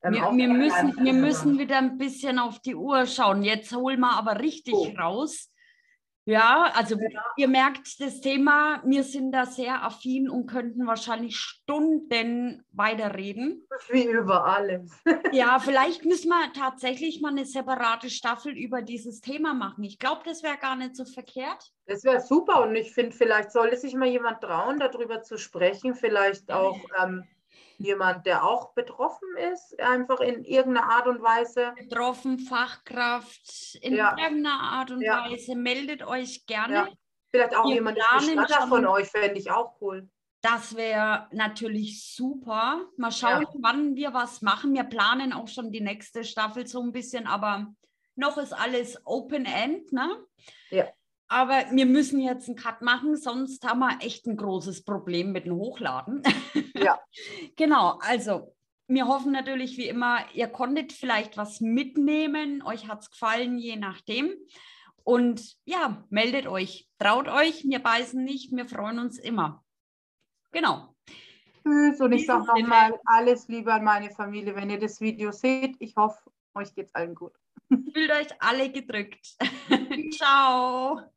Ähm, wir, wir müssen, wir müssen wieder ein bisschen auf die Uhr schauen. Jetzt holen wir aber richtig oh. raus. Ja, also ja. ihr merkt das Thema, wir sind da sehr affin und könnten wahrscheinlich Stunden weiterreden. Wie über alles. ja, vielleicht müssen wir tatsächlich mal eine separate Staffel über dieses Thema machen. Ich glaube, das wäre gar nicht so verkehrt. Das wäre super und ich finde, vielleicht sollte sich mal jemand trauen, darüber zu sprechen. Vielleicht auch ähm, jemand, der auch betroffen ist, einfach in irgendeiner Art und Weise. Betroffen, Fachkraft, in ja. irgendeiner Art und ja. Weise. Meldet euch gerne. Ja. Vielleicht auch Wir jemand Bestatter von euch, fände ich auch cool. Das wäre natürlich super. Mal schauen, ja. wann wir was machen. Wir planen auch schon die nächste Staffel so ein bisschen, aber noch ist alles Open End, ne? Ja. Aber wir müssen jetzt einen Cut machen, sonst haben wir echt ein großes Problem mit dem Hochladen. Ja. genau, also wir hoffen natürlich wie immer, ihr konntet vielleicht was mitnehmen, euch hat es gefallen, je nachdem. Und ja, meldet euch, traut euch, wir beißen nicht, wir freuen uns immer. Genau. Tschüss und ich sage nochmal alles Liebe an meine Familie, wenn ihr das Video seht. Ich hoffe, euch geht es allen gut. Fühlt euch alle gedrückt. Ciao.